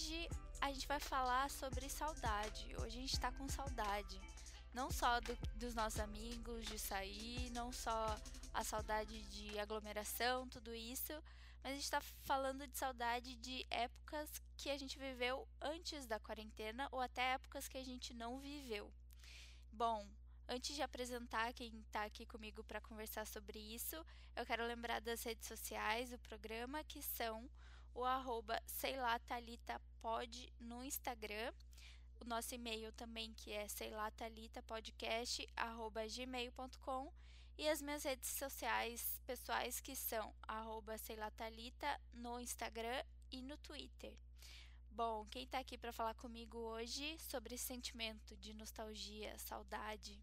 hoje a gente vai falar sobre saudade. Hoje a gente tá com saudade. Não só do, dos nossos amigos, de sair, não só a saudade de aglomeração, tudo isso, mas a gente tá falando de saudade de épocas que a gente viveu antes da quarentena ou até épocas que a gente não viveu. Bom, Antes de apresentar quem está aqui comigo para conversar sobre isso, eu quero lembrar das redes sociais do programa, que são o arroba pode no Instagram, o nosso e-mail também, que é sei lá, Thalita podcast, arroba gmail.com e as minhas redes sociais pessoais, que são arroba sei lá, no Instagram e no Twitter. Bom, quem está aqui para falar comigo hoje sobre esse sentimento de nostalgia, saudade,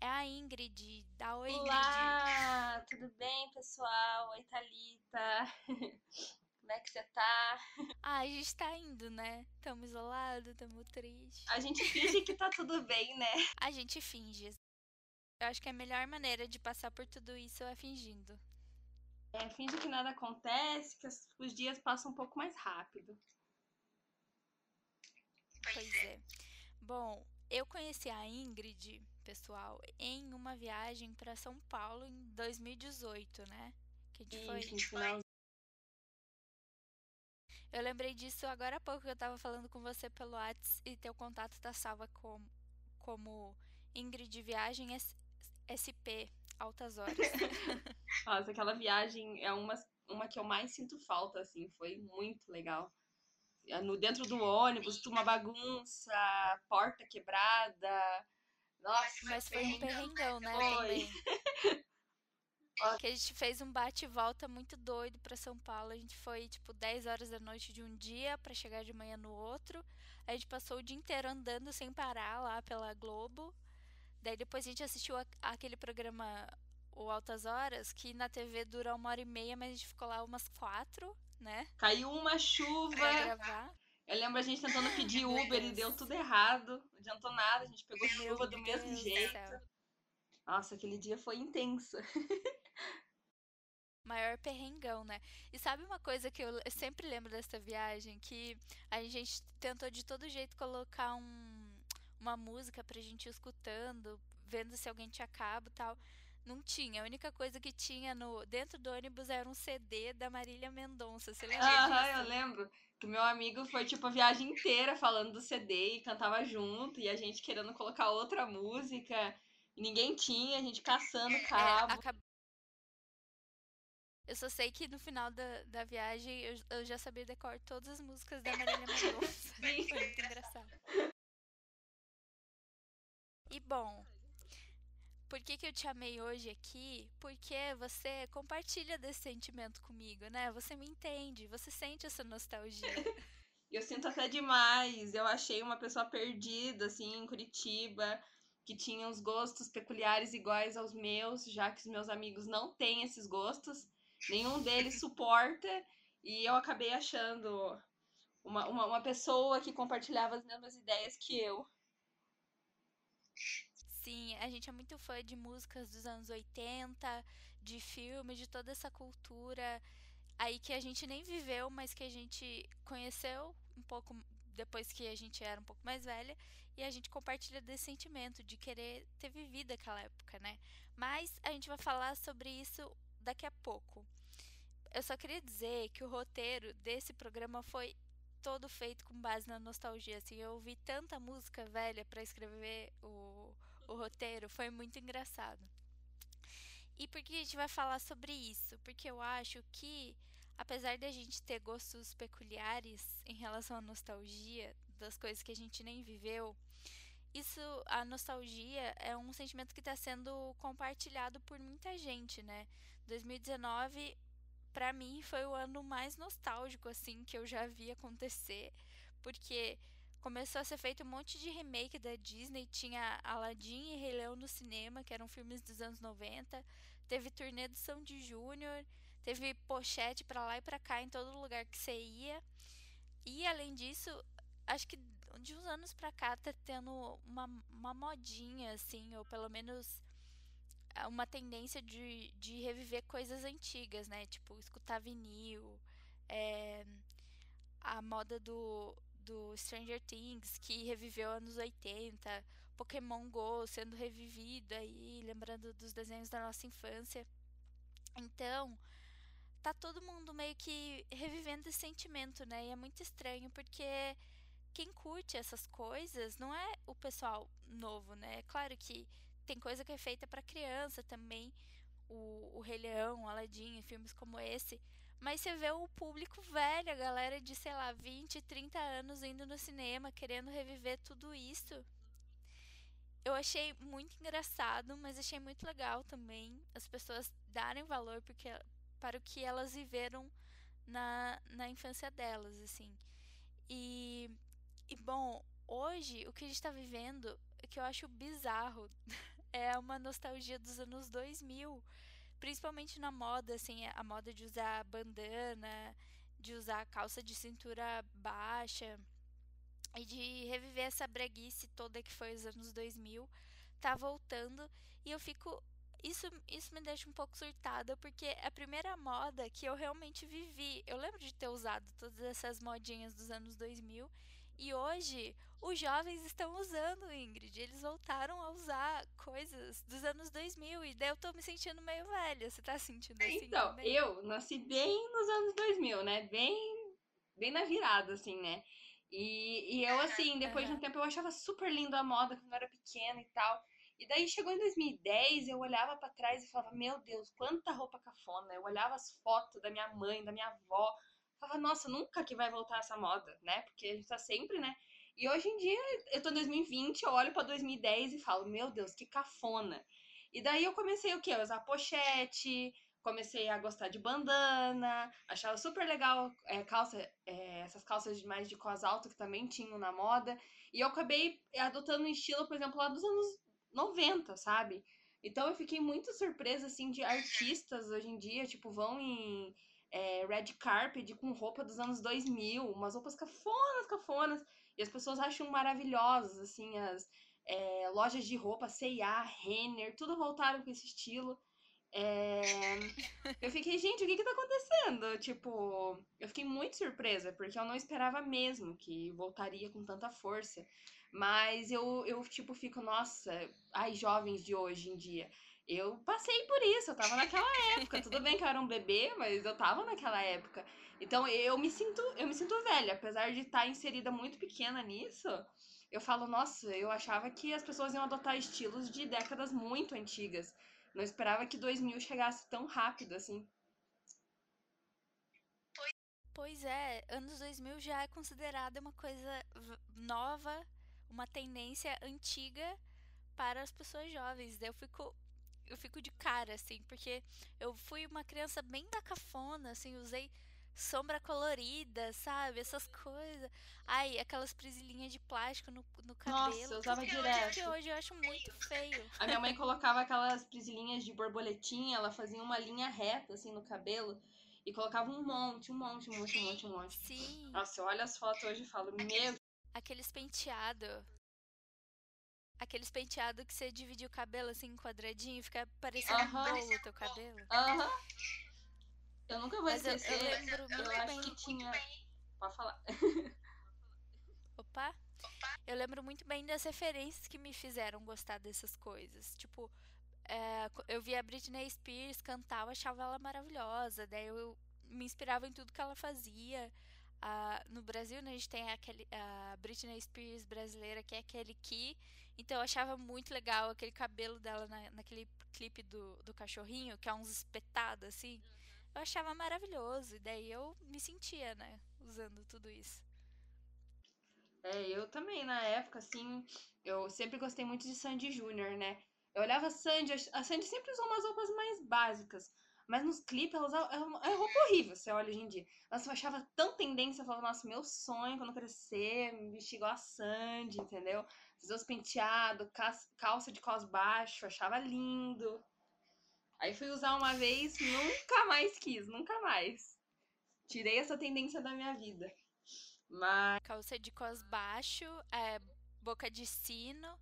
é a Ingrid. Da Oi, Olá, Ingrid. tudo bem, pessoal? Oi, Thalita. É que você tá? Ah, a gente tá indo, né? Tamo isolado, tamo triste. A gente finge que tá tudo bem, né? A gente finge. Eu acho que a melhor maneira de passar por tudo isso é fingindo. É, finge que nada acontece, que os dias passam um pouco mais rápido. Pois é. Bom, eu conheci a Ingrid, pessoal, em uma viagem para São Paulo em 2018, né? Que a gente foi. Eu lembrei disso agora há pouco que eu tava falando com você pelo WhatsApp e teu contato tá salva como, como Ingrid Viagem SP, altas horas. Nossa, aquela viagem é uma, uma que eu mais sinto falta, assim, foi muito legal. É, no dentro do ônibus, uma bagunça, porta quebrada. Nossa, mas foi um perrengão, né? Foi. que a gente fez um bate e volta muito doido para São Paulo. A gente foi tipo 10 horas da noite de um dia para chegar de manhã no outro. A gente passou o dia inteiro andando sem parar lá pela Globo. Daí depois a gente assistiu a, aquele programa O Altas Horas, que na TV dura uma hora e meia, mas a gente ficou lá umas quatro né? Caiu uma chuva. Eu lembro a gente tentando pedir Uber e deu tudo errado. Não adiantou nada, a gente pegou Meu chuva do Deus mesmo jeito. Nossa, aquele dia foi intenso. Maior perrengão, né? E sabe uma coisa que eu sempre lembro dessa viagem? Que a gente tentou de todo jeito colocar um, uma música pra gente ir escutando, vendo se alguém tinha cabo e tal. Não tinha. A única coisa que tinha no dentro do ônibus era um CD da Marília Mendonça. Você lembra Aham, eu lembro. Que meu amigo foi, tipo, a viagem inteira falando do CD e cantava junto. E a gente querendo colocar outra música. E ninguém tinha, a gente caçando é, cabo. É. Eu só sei que no final da, da viagem eu, eu já sabia decorar todas as músicas da Marília Mendonça. foi muito engraçado. E bom, por que, que eu te amei hoje aqui? Porque você compartilha desse sentimento comigo, né? Você me entende, você sente essa nostalgia. eu sinto até demais. Eu achei uma pessoa perdida, assim, em Curitiba, que tinha uns gostos peculiares iguais aos meus, já que os meus amigos não têm esses gostos. Nenhum deles suporta. E eu acabei achando uma, uma, uma pessoa que compartilhava as mesmas ideias que eu. Sim, a gente é muito fã de músicas dos anos 80, de filmes, de toda essa cultura aí que a gente nem viveu, mas que a gente conheceu um pouco depois que a gente era um pouco mais velha e a gente compartilha desse sentimento de querer ter vivido aquela época, né? Mas a gente vai falar sobre isso daqui a pouco. Eu só queria dizer que o roteiro desse programa foi todo feito com base na nostalgia. Assim, eu ouvi tanta música velha para escrever o, o roteiro, foi muito engraçado. E por que a gente vai falar sobre isso? Porque eu acho que, apesar de a gente ter gostos peculiares em relação à nostalgia, das coisas que a gente nem viveu, isso, a nostalgia é um sentimento que está sendo compartilhado por muita gente, né? 2019 para mim foi o ano mais nostálgico assim que eu já vi acontecer, porque começou a ser feito um monte de remake da Disney, tinha Aladdin e Rei Leão no cinema, que eram filmes dos anos 90, teve turnê do Sandy Júnior, teve pochete para lá e para cá em todo lugar que você ia. E além disso, acho que de uns anos para cá tá tendo uma, uma modinha assim, ou pelo menos uma tendência de, de reviver coisas antigas, né? Tipo, escutar vinil, é, a moda do, do Stranger Things, que reviveu anos 80, Pokémon Go sendo revivido aí, lembrando dos desenhos da nossa infância. Então, tá todo mundo meio que revivendo esse sentimento, né? E é muito estranho porque quem curte essas coisas não é o pessoal novo, né? É claro que tem coisa que é feita para criança também, o, o Rei Leão, o Aladdin, filmes como esse. Mas você vê o público velho, a galera de, sei lá, 20, 30 anos indo no cinema, querendo reviver tudo isso. Eu achei muito engraçado, mas achei muito legal também as pessoas darem valor porque, para o que elas viveram na, na infância delas, assim. E, e bom, hoje o que a gente está vivendo, que eu acho bizarro, é uma nostalgia dos anos 2000 principalmente na moda, assim, a moda de usar bandana, de usar calça de cintura baixa e de reviver essa breguice toda que foi os anos 2000, tá voltando e eu fico isso, isso me deixa um pouco surtada, porque é a primeira moda que eu realmente vivi. Eu lembro de ter usado todas essas modinhas dos anos 2000 e hoje os jovens estão usando, Ingrid. Eles voltaram a usar coisas dos anos 2000 e daí eu tô me sentindo meio velha. Você tá sentindo assim? Então, também? eu nasci bem nos anos 2000, né? Bem, bem na virada, assim, né? E, e eu, assim, depois de um tempo, eu achava super lindo a moda quando eu era pequena e tal. E daí chegou em 2010, eu olhava para trás e falava, meu Deus, quanta roupa cafona. Eu olhava as fotos da minha mãe, da minha avó, falava, nossa, nunca que vai voltar essa moda, né? Porque a gente tá sempre, né? E hoje em dia, eu tô em 2020, eu olho pra 2010 e falo, meu Deus, que cafona. E daí eu comecei o quê? A usar pochete, comecei a gostar de bandana, achava super legal é, calça, é, essas calças mais de cos alto que também tinham na moda. E eu acabei adotando um estilo, por exemplo, lá dos anos 90, sabe? Então eu fiquei muito surpresa, assim, de artistas hoje em dia, tipo, vão em é, red carpet com roupa dos anos 2000, umas roupas cafonas, cafonas, e as pessoas acham maravilhosas, assim, as é, lojas de roupa, C&A, Renner, tudo voltaram com esse estilo. É... Eu fiquei, gente, o que que tá acontecendo? Tipo, eu fiquei muito surpresa, porque eu não esperava mesmo que voltaria com tanta força. Mas eu, eu tipo, fico, nossa, ai, jovens de hoje em dia. Eu passei por isso, eu tava naquela época. Tudo bem que eu era um bebê, mas eu tava naquela época. Então eu me sinto, eu me sinto velha, apesar de estar inserida muito pequena nisso. Eu falo, nossa, eu achava que as pessoas iam adotar estilos de décadas muito antigas. Não esperava que 2000 chegasse tão rápido assim. Pois é, anos 2000 já é considerada uma coisa nova, uma tendência antiga para as pessoas jovens. Eu fico eu fico de cara, assim, porque eu fui uma criança bem da cafona, assim, usei sombra colorida, sabe? Essas coisas. Ai, aquelas presilhinhas de plástico no, no cabelo. Nossa, eu usava direto. Que hoje eu acho muito feio. A minha mãe colocava aquelas presilhinhas de borboletinha, ela fazia uma linha reta, assim, no cabelo. E colocava um monte, um monte, um monte, um monte, um monte. Sim. Nossa, eu olho as fotos hoje e falo, meu. Aqueles penteados aqueles penteados que você divide o cabelo assim em quadradinho e fica parecendo uh -huh. o teu cabelo. Aham. Uh -huh. Eu nunca vou Mas esquecer. Eu, eu lembro eu, muito bem. que tinha. Pode falar. Opa. Eu lembro muito bem das referências que me fizeram gostar dessas coisas. Tipo, é, eu via a Britney Spears cantar, eu achava ela maravilhosa. Daí eu me inspirava em tudo que ela fazia. Uh, no Brasil, né, a gente tem aquele, a Britney Spears brasileira, que é aquele que. Então eu achava muito legal aquele cabelo dela na, naquele clipe do, do cachorrinho, que é uns espetados assim. Eu achava maravilhoso. E daí eu me sentia, né, usando tudo isso. É, eu também, na época, assim, eu sempre gostei muito de Sandy Júnior, né? Eu olhava a Sandy, a Sandy sempre usou umas roupas mais básicas. Mas nos clipes ela usava. É, é roupa horrível, você olha hoje em dia. Nossa, eu achava tão tendência, eu falava, nossa, meu sonho quando crescer, me vestir igual a Sandy, entendeu? Fazer os penteados, calça de cos baixo, achava lindo. Aí fui usar uma vez, nunca mais quis, nunca mais. Tirei essa tendência da minha vida. Mas. Calça de cos baixo, é, boca de sino.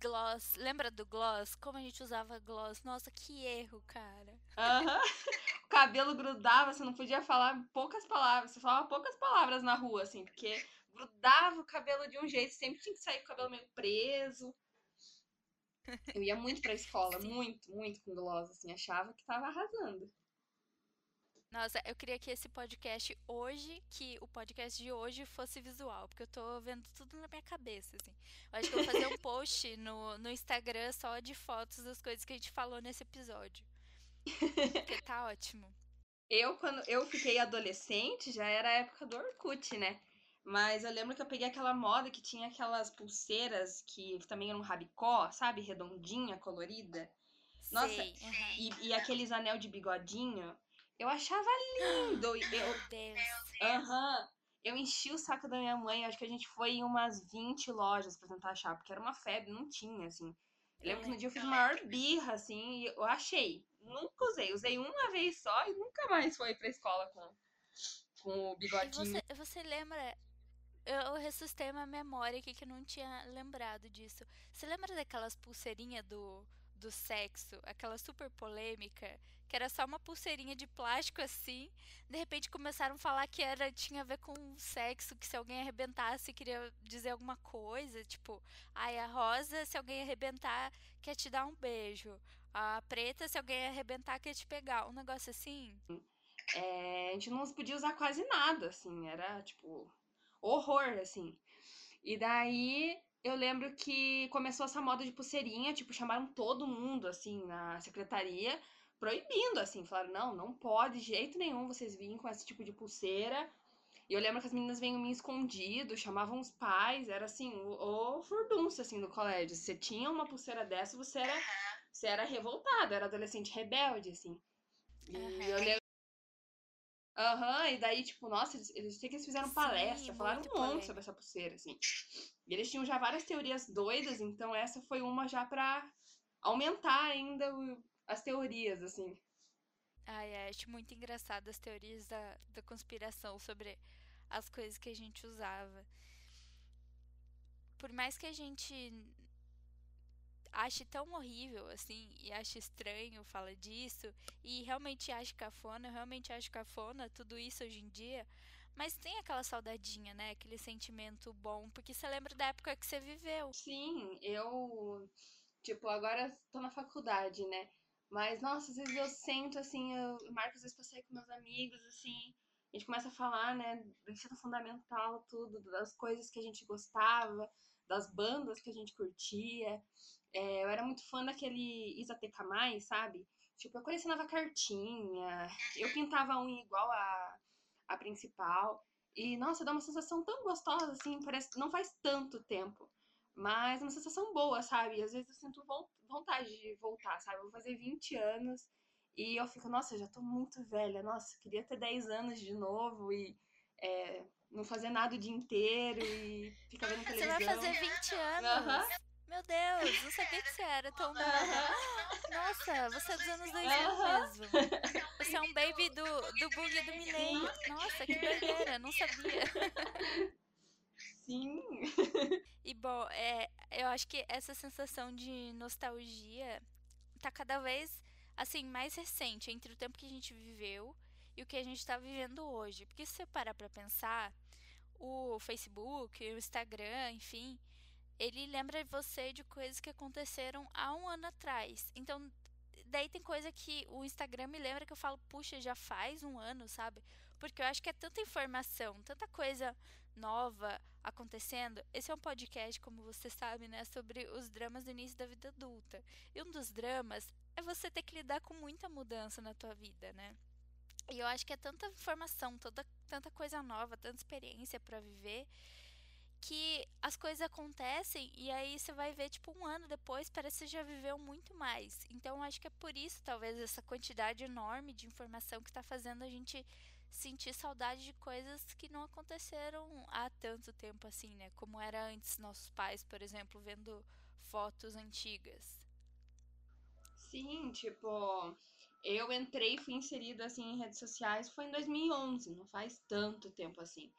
Gloss. Lembra do gloss? Como a gente usava gloss? Nossa, que erro, cara. Aham. O cabelo grudava, você não podia falar poucas palavras. Você falava poucas palavras na rua, assim, porque grudava o cabelo de um jeito, sempre tinha que sair com o cabelo meio preso. Eu ia muito pra escola, muito, muito com gloss, assim, achava que tava arrasando. Nossa, eu queria que esse podcast hoje, que o podcast de hoje fosse visual, porque eu tô vendo tudo na minha cabeça, assim. Eu acho que eu vou fazer um post no, no Instagram só de fotos das coisas que a gente falou nesse episódio. Porque tá ótimo. Eu, quando eu fiquei adolescente, já era a época do Orkut, né? Mas eu lembro que eu peguei aquela moda que tinha aquelas pulseiras que também eram rabicó, sabe? Redondinha, colorida. Nossa, Sei, aham. e, e aqueles anel de bigodinho. Eu achava lindo. Eu, Meu Deus. aham. Eu enchi o saco da minha mãe. Acho que a gente foi em umas 20 lojas pra tentar achar, porque era uma febre, não tinha, assim. Eu lembro que no dia eu fiz maior birra, assim, e eu achei. Nunca usei. Usei uma vez só e nunca mais foi pra escola com, com o bigodinho. você, você lembra? Eu, eu ressuscitei uma memória aqui que eu não tinha lembrado disso. Você lembra daquelas pulseirinhas do, do sexo? Aquela super polêmica? Que era só uma pulseirinha de plástico assim. De repente começaram a falar que era, tinha a ver com sexo, que se alguém arrebentasse queria dizer alguma coisa. Tipo, ai, a rosa, se alguém arrebentar, quer te dar um beijo. A preta, se alguém arrebentar, quer te pegar. Um negócio assim. É, a gente não podia usar quase nada, assim, era tipo horror, assim. E daí eu lembro que começou essa moda de pulseirinha, tipo, chamaram todo mundo, assim, na secretaria, proibindo, assim, falaram, não, não pode de jeito nenhum vocês virem com esse tipo de pulseira. E eu lembro que as meninas vinham me escondido, chamavam os pais, era assim, o, o furdunço, assim, do colégio. Você tinha uma pulseira dessa, você era, você era revoltado, era adolescente rebelde, assim. E Aham. eu lembro Aham, e daí, tipo, nossa, eles, eles sei que eles fizeram Sim, palestra, falaram um monte sobre essa pulseira, assim. E eles tinham já várias teorias doidas, então essa foi uma já pra aumentar ainda o- as teorias, assim. Ai, ai, acho muito engraçado as teorias da, da conspiração sobre as coisas que a gente usava. Por mais que a gente ache tão horrível, assim, e ache estranho falar disso, e realmente ache cafona, eu realmente acho cafona tudo isso hoje em dia, mas tem aquela saudadinha, né? Aquele sentimento bom, porque você lembra da época que você viveu. Sim, eu, tipo, agora tô na faculdade, né? Mas, nossa, às vezes eu sento, assim, eu marco às vezes pra sair com meus amigos, assim, a gente começa a falar, né, do ensino fundamental, tudo, das coisas que a gente gostava, das bandas que a gente curtia. É, eu era muito fã daquele Isa TK+, sabe? Tipo, eu colecionava cartinha, eu pintava unha igual a, a principal. E, nossa, dá uma sensação tão gostosa, assim, parece não faz tanto tempo. Mas uma sensação boa, sabe? Às vezes eu sinto von- vontade de voltar, sabe? Eu vou fazer 20 anos e eu fico, nossa, eu já tô muito velha. Nossa, eu queria ter 10 anos de novo e é, não fazer nada o dia inteiro e ficar vendo Você vai televisão. fazer 20 anos! Aham. Meu Deus, não sabia que você era tão nova. Aham. Nossa, você é dos anos 2000 Aham. mesmo. Você é um baby do, do bug do milênio. Nossa, que doideira, não sabia. Sim. E bom, é, eu acho que essa sensação de nostalgia tá cada vez assim mais recente entre o tempo que a gente viveu e o que a gente tá vivendo hoje. Porque se você parar pra pensar, o Facebook, o Instagram, enfim, ele lembra você de coisas que aconteceram há um ano atrás. Então, daí tem coisa que o Instagram me lembra que eu falo, puxa, já faz um ano, sabe? Porque eu acho que é tanta informação, tanta coisa nova acontecendo. Esse é um podcast, como você sabe, né, sobre os dramas do início da vida adulta. E um dos dramas é você ter que lidar com muita mudança na tua vida, né? E eu acho que é tanta informação, toda, tanta coisa nova, tanta experiência pra viver, que as coisas acontecem e aí você vai ver, tipo, um ano depois, parece que você já viveu muito mais. Então, eu acho que é por isso, talvez, essa quantidade enorme de informação que tá fazendo a gente sentir saudade de coisas que não aconteceram há tanto tempo assim, né? Como era antes nossos pais, por exemplo, vendo fotos antigas. Sim, tipo, eu entrei e fui inserida assim em redes sociais foi em 2011, não faz tanto tempo assim.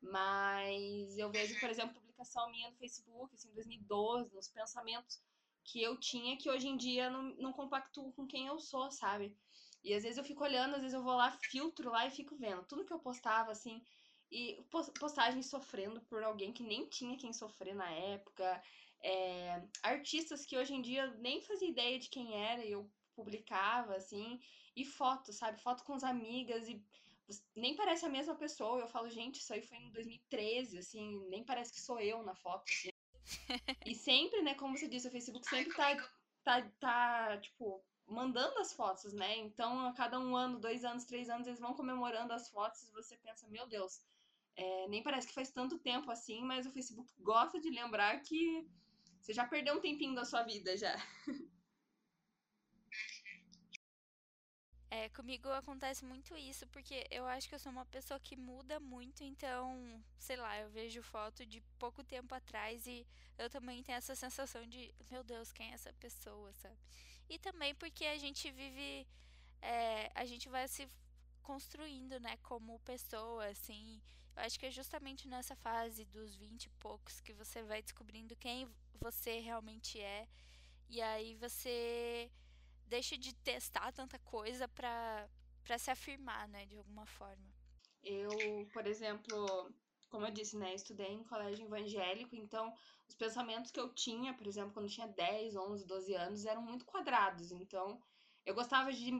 Mas eu vejo, por exemplo, publicação minha no Facebook, assim, em 2012, nos pensamentos que eu tinha que hoje em dia não, não compactuo com quem eu sou, sabe? E às vezes eu fico olhando, às vezes eu vou lá, filtro lá e fico vendo tudo que eu postava, assim, e postagens sofrendo por alguém que nem tinha quem sofrer na época, é, artistas que hoje em dia eu nem fazia ideia de quem era e eu publicava, assim, e fotos, sabe? Foto com as amigas e nem parece a mesma pessoa. Eu falo, gente, isso aí foi em 2013, assim, nem parece que sou eu na foto. Assim. e sempre, né, como você disse, o Facebook sempre tá, tá, tá, tipo, mandando as fotos, né? Então, a cada um ano, dois anos, três anos, eles vão comemorando as fotos e você pensa, meu Deus, é, nem parece que faz tanto tempo assim, mas o Facebook gosta de lembrar que você já perdeu um tempinho da sua vida já. É, comigo acontece muito isso, porque eu acho que eu sou uma pessoa que muda muito, então, sei lá, eu vejo foto de pouco tempo atrás e eu também tenho essa sensação de, meu Deus, quem é essa pessoa, sabe? E também porque a gente vive, é, a gente vai se construindo, né, como pessoa, assim. Eu acho que é justamente nessa fase dos 20 e poucos que você vai descobrindo quem você realmente é. E aí você deixa de testar tanta coisa para para se afirmar, né, de alguma forma. Eu, por exemplo, como eu disse, né, estudei em colégio evangélico, então os pensamentos que eu tinha, por exemplo, quando tinha 10, 11, 12 anos, eram muito quadrados. Então, eu gostava de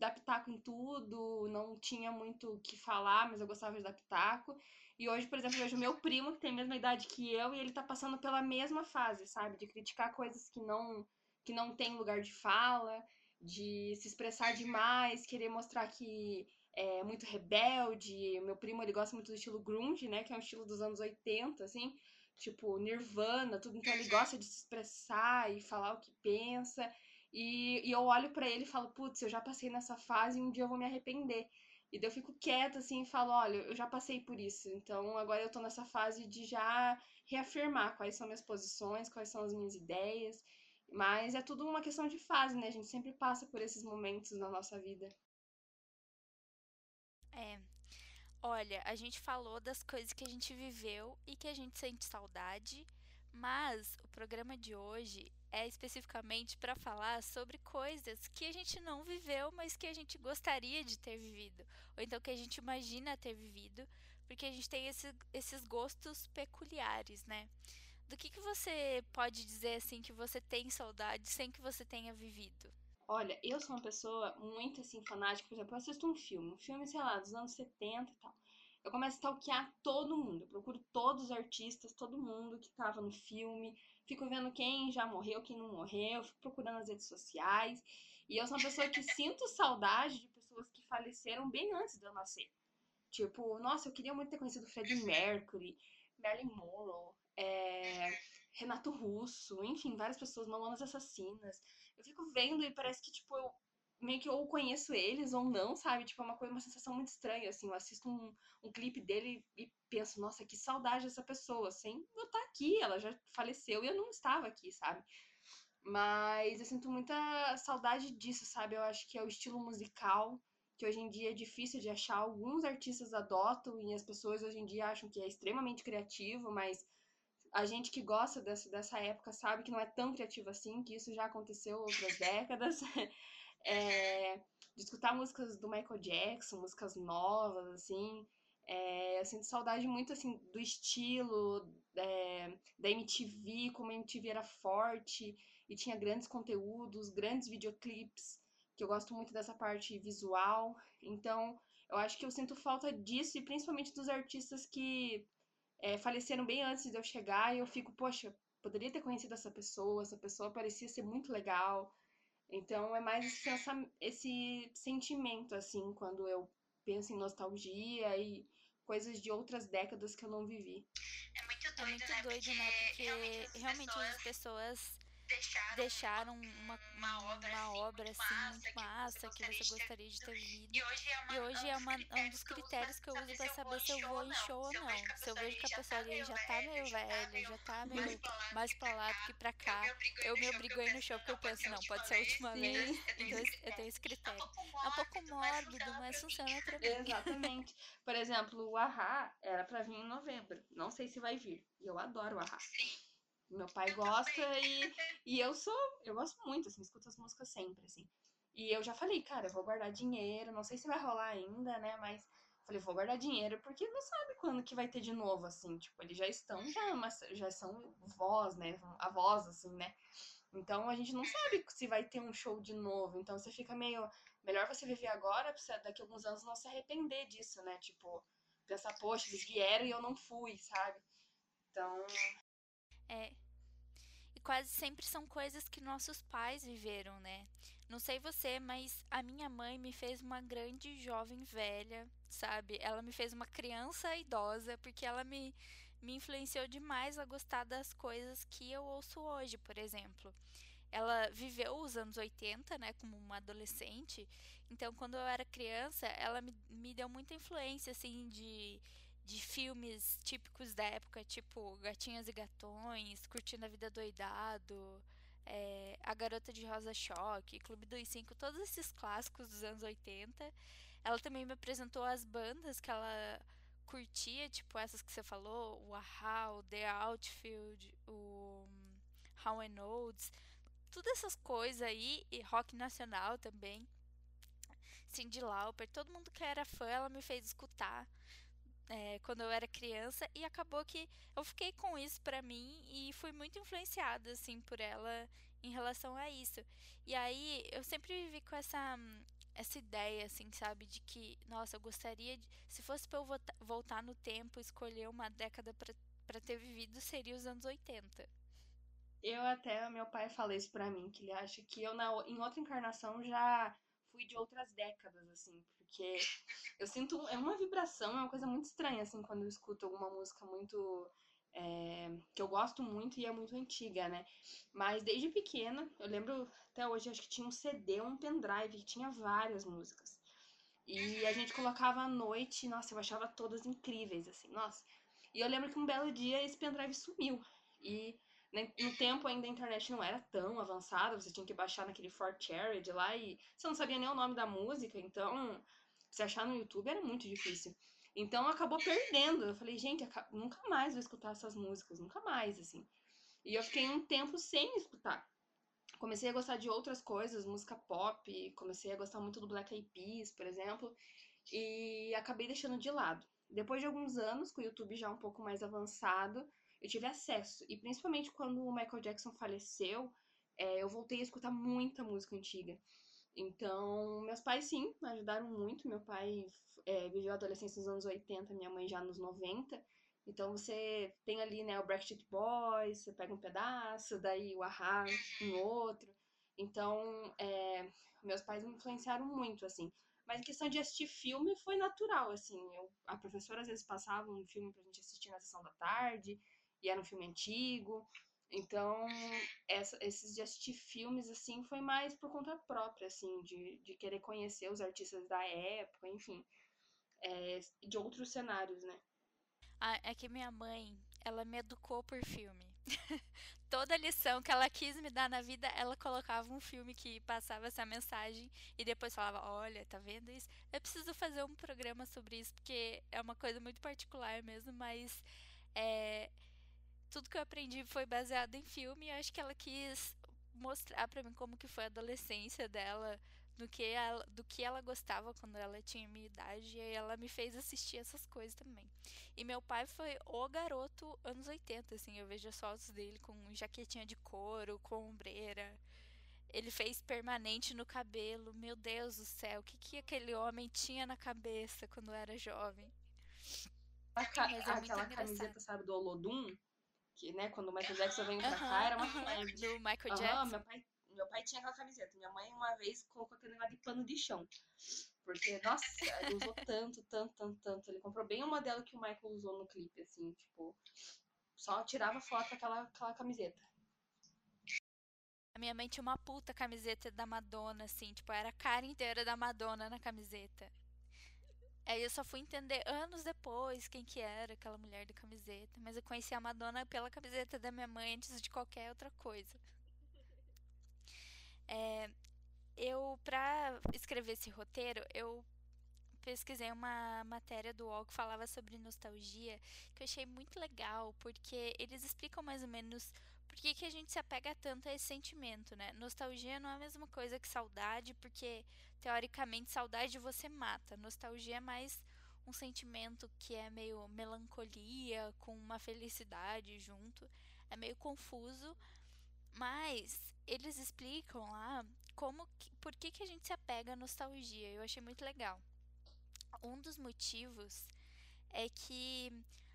dar pitaco em tudo, não tinha muito o que falar, mas eu gostava de dar pitaco. E hoje, por exemplo, eu vejo meu primo, que tem a mesma idade que eu, e ele tá passando pela mesma fase, sabe? De criticar coisas que não, que não tem lugar de fala, de se expressar demais, querer mostrar que é muito rebelde. Meu primo, ele gosta muito do estilo grunge, né? Que é um estilo dos anos 80, assim. Tipo, Nirvana, tudo. Então ele gosta de se expressar e falar o que pensa. E, e eu olho para ele e falo, putz, eu já passei nessa fase e um dia eu vou me arrepender. E daí eu fico quieta assim e falo, olha, eu já passei por isso. Então agora eu tô nessa fase de já reafirmar quais são minhas posições, quais são as minhas ideias. Mas é tudo uma questão de fase, né? A gente sempre passa por esses momentos na nossa vida. É. Olha, a gente falou das coisas que a gente viveu e que a gente sente saudade, mas o programa de hoje é especificamente para falar sobre coisas que a gente não viveu, mas que a gente gostaria de ter vivido, ou então que a gente imagina ter vivido, porque a gente tem esse, esses gostos peculiares, né? Do que, que você pode dizer assim que você tem saudade sem que você tenha vivido? Olha, eu sou uma pessoa muito assim fanática, por exemplo, eu assisto um filme, um filme, sei lá, dos anos 70 e tal. Eu começo a stalkear todo mundo, eu procuro todos os artistas, todo mundo que tava no filme, fico vendo quem já morreu, quem não morreu, fico procurando nas redes sociais. E eu sou uma pessoa que sinto saudade de pessoas que faleceram bem antes de eu nascer. Tipo, nossa, eu queria muito ter conhecido Freddie Mercury, Marilyn Monroe, é, Renato Russo, enfim, várias pessoas, Mamonas Assassinas. Eu fico vendo e parece que, tipo, eu meio que ou conheço eles ou não, sabe? Tipo, é uma coisa, uma sensação muito estranha, assim. Eu assisto um, um clipe dele e penso, nossa, que saudade dessa pessoa, sem eu tá aqui. Ela já faleceu e eu não estava aqui, sabe? Mas eu sinto muita saudade disso, sabe? Eu acho que é o estilo musical que hoje em dia é difícil de achar. Alguns artistas adotam e as pessoas hoje em dia acham que é extremamente criativo, mas a gente que gosta dessa, dessa época sabe que não é tão criativo assim, que isso já aconteceu outras décadas. é, de escutar músicas do Michael Jackson, músicas novas, assim. É, eu sinto saudade muito, assim, do estilo é, da MTV, como a MTV era forte e tinha grandes conteúdos, grandes videoclipes, que eu gosto muito dessa parte visual. Então, eu acho que eu sinto falta disso e principalmente dos artistas que é, faleceram bem antes de eu chegar e eu fico, poxa, poderia ter conhecido essa pessoa, essa pessoa parecia ser muito legal. Então é mais esse, esse sentimento, assim, quando eu penso em nostalgia e coisas de outras décadas que eu não vivi. É muito doido, é muito né? Doido, né? Porque realmente, realmente as pessoas deixaram uma, uma, obra, uma obra assim, muito massa, que você gostaria de ter vivido. E hoje é, uma, é um dos critérios que eu uso para saber se eu vou em show ou não. Se eu vejo que a pessoa ali já tá meio velha, já tá meio mais pra lá do que pra cá, eu me obrigo a ir no show porque eu penso, não, pode ser a última vez, então eu tenho esse critério. É um pouco mórbido, mas funciona pra mim. Exatamente. Por exemplo, o Ahá era pra vir em novembro. Não sei se vai vir. E eu adoro o Ahá. Meu pai gosta e, e eu sou. Eu gosto muito, assim, escuto as músicas sempre, assim. E eu já falei, cara, eu vou guardar dinheiro, não sei se vai rolar ainda, né? Mas falei, vou guardar dinheiro, porque não sabe quando que vai ter de novo, assim. Tipo, eles já estão, já, mas já são vós, né? Avós, assim, né? Então a gente não sabe se vai ter um show de novo. Então você fica meio. Melhor você viver agora, pra daqui a alguns anos não se arrepender disso, né? Tipo, pensar, poxa, eles vieram e eu não fui, sabe? Então, é. E quase sempre são coisas que nossos pais viveram, né? Não sei você, mas a minha mãe me fez uma grande jovem velha, sabe? Ela me fez uma criança idosa, porque ela me, me influenciou demais a gostar das coisas que eu ouço hoje, por exemplo. Ela viveu os anos 80, né, como uma adolescente. Então, quando eu era criança, ela me, me deu muita influência, assim, de de filmes típicos da época, tipo Gatinhas e Gatões, Curtindo a Vida Doidado, é, A Garota de Rosa Choque, Clube dos Cinco, todos esses clássicos dos anos 80. Ela também me apresentou as bandas que ela curtia, tipo essas que você falou, o Aha, o The Outfield, o How and Oates, todas essas coisas aí, e rock nacional também. Cindy Lauper, todo mundo que era fã, ela me fez escutar é, quando eu era criança e acabou que eu fiquei com isso para mim e fui muito influenciada assim por ela em relação a isso. E aí eu sempre vivi com essa essa ideia assim, sabe, de que nossa, eu gostaria de, se fosse para eu voltar no tempo, escolher uma década para ter vivido seria os anos 80. Eu até meu pai fala isso para mim, que ele acha que eu na, em outra encarnação já fui de outras décadas assim, porque eu sinto. É uma vibração, é uma coisa muito estranha, assim, quando eu escuto alguma música muito. É, que eu gosto muito e é muito antiga, né? Mas desde pequena, eu lembro até hoje, acho que tinha um CD, um pendrive, que tinha várias músicas. E a gente colocava à noite, nossa, eu achava todas incríveis, assim, nossa. E eu lembro que um belo dia esse pendrive sumiu. E no tempo ainda a internet não era tão avançada, você tinha que baixar naquele Fort de lá e você não sabia nem o nome da música, então se achar no YouTube era muito difícil. Então acabou perdendo. Eu falei, gente, nunca mais vou escutar essas músicas, nunca mais, assim. E eu fiquei um tempo sem escutar. Comecei a gostar de outras coisas, música pop, comecei a gostar muito do Black Eyed Peas, por exemplo, e acabei deixando de lado. Depois de alguns anos, com o YouTube já um pouco mais avançado, eu tive acesso. E principalmente quando o Michael Jackson faleceu, é, eu voltei a escutar muita música antiga. Então, meus pais, sim, ajudaram muito. Meu pai é, viveu a adolescência nos anos 80, minha mãe já nos 90. Então, você tem ali, né, o Backstreet Boys, você pega um pedaço, daí o Ahá, um outro. Então, é, meus pais me influenciaram muito, assim. Mas em questão de assistir filme foi natural, assim. Eu, a professora às vezes passava um filme pra gente assistir na sessão da tarde, e era um filme antigo. Então, essa, esses de assistir filmes, assim, foi mais por conta própria, assim, de, de querer conhecer os artistas da época, enfim, é, de outros cenários, né? Ah, é que minha mãe, ela me educou por filme. Toda lição que ela quis me dar na vida, ela colocava um filme que passava essa mensagem e depois falava: Olha, tá vendo isso? Eu preciso fazer um programa sobre isso, porque é uma coisa muito particular mesmo, mas é, tudo que eu aprendi foi baseado em filme e acho que ela quis mostrar para mim como que foi a adolescência dela, do que ela, do que ela gostava quando ela tinha minha idade, e aí ela me fez assistir essas coisas também. E meu pai foi o garoto anos 80, assim, eu vejo as fotos dele com jaquetinha de couro, com ombreira. Ele fez permanente no cabelo. Meu Deus do céu, o que, que aquele homem tinha na cabeça quando era jovem? A, é aquela camiseta, sabe, do Olodum? Que, né, quando o Michael Jackson veio pra cá, era uma febre. Do Michael Jackson? meu pai, meu pai tinha aquela camiseta. Minha mãe, uma vez, colocou aquele negócio de pano de chão. Porque, nossa, ele usou tanto, tanto, tanto, tanto. Ele comprou bem o modelo que o Michael usou no clipe, assim, tipo... Só tirava foto com aquela, aquela camiseta. A minha mãe tinha uma puta camiseta da Madonna, assim, tipo, era a cara inteira da Madonna na camiseta. Aí eu só fui entender anos depois quem que era aquela mulher da camiseta. Mas eu conheci a Madonna pela camiseta da minha mãe antes de qualquer outra coisa. É, eu, pra escrever esse roteiro, eu pesquisei uma matéria do UOL que falava sobre nostalgia, que eu achei muito legal, porque eles explicam mais ou menos que, que a gente se apega tanto a esse sentimento, né? Nostalgia não é a mesma coisa que saudade, porque teoricamente saudade você mata. Nostalgia é mais um sentimento que é meio melancolia com uma felicidade junto. É meio confuso, mas eles explicam lá como que, por que, que a gente se apega à nostalgia. Eu achei muito legal. Um dos motivos é que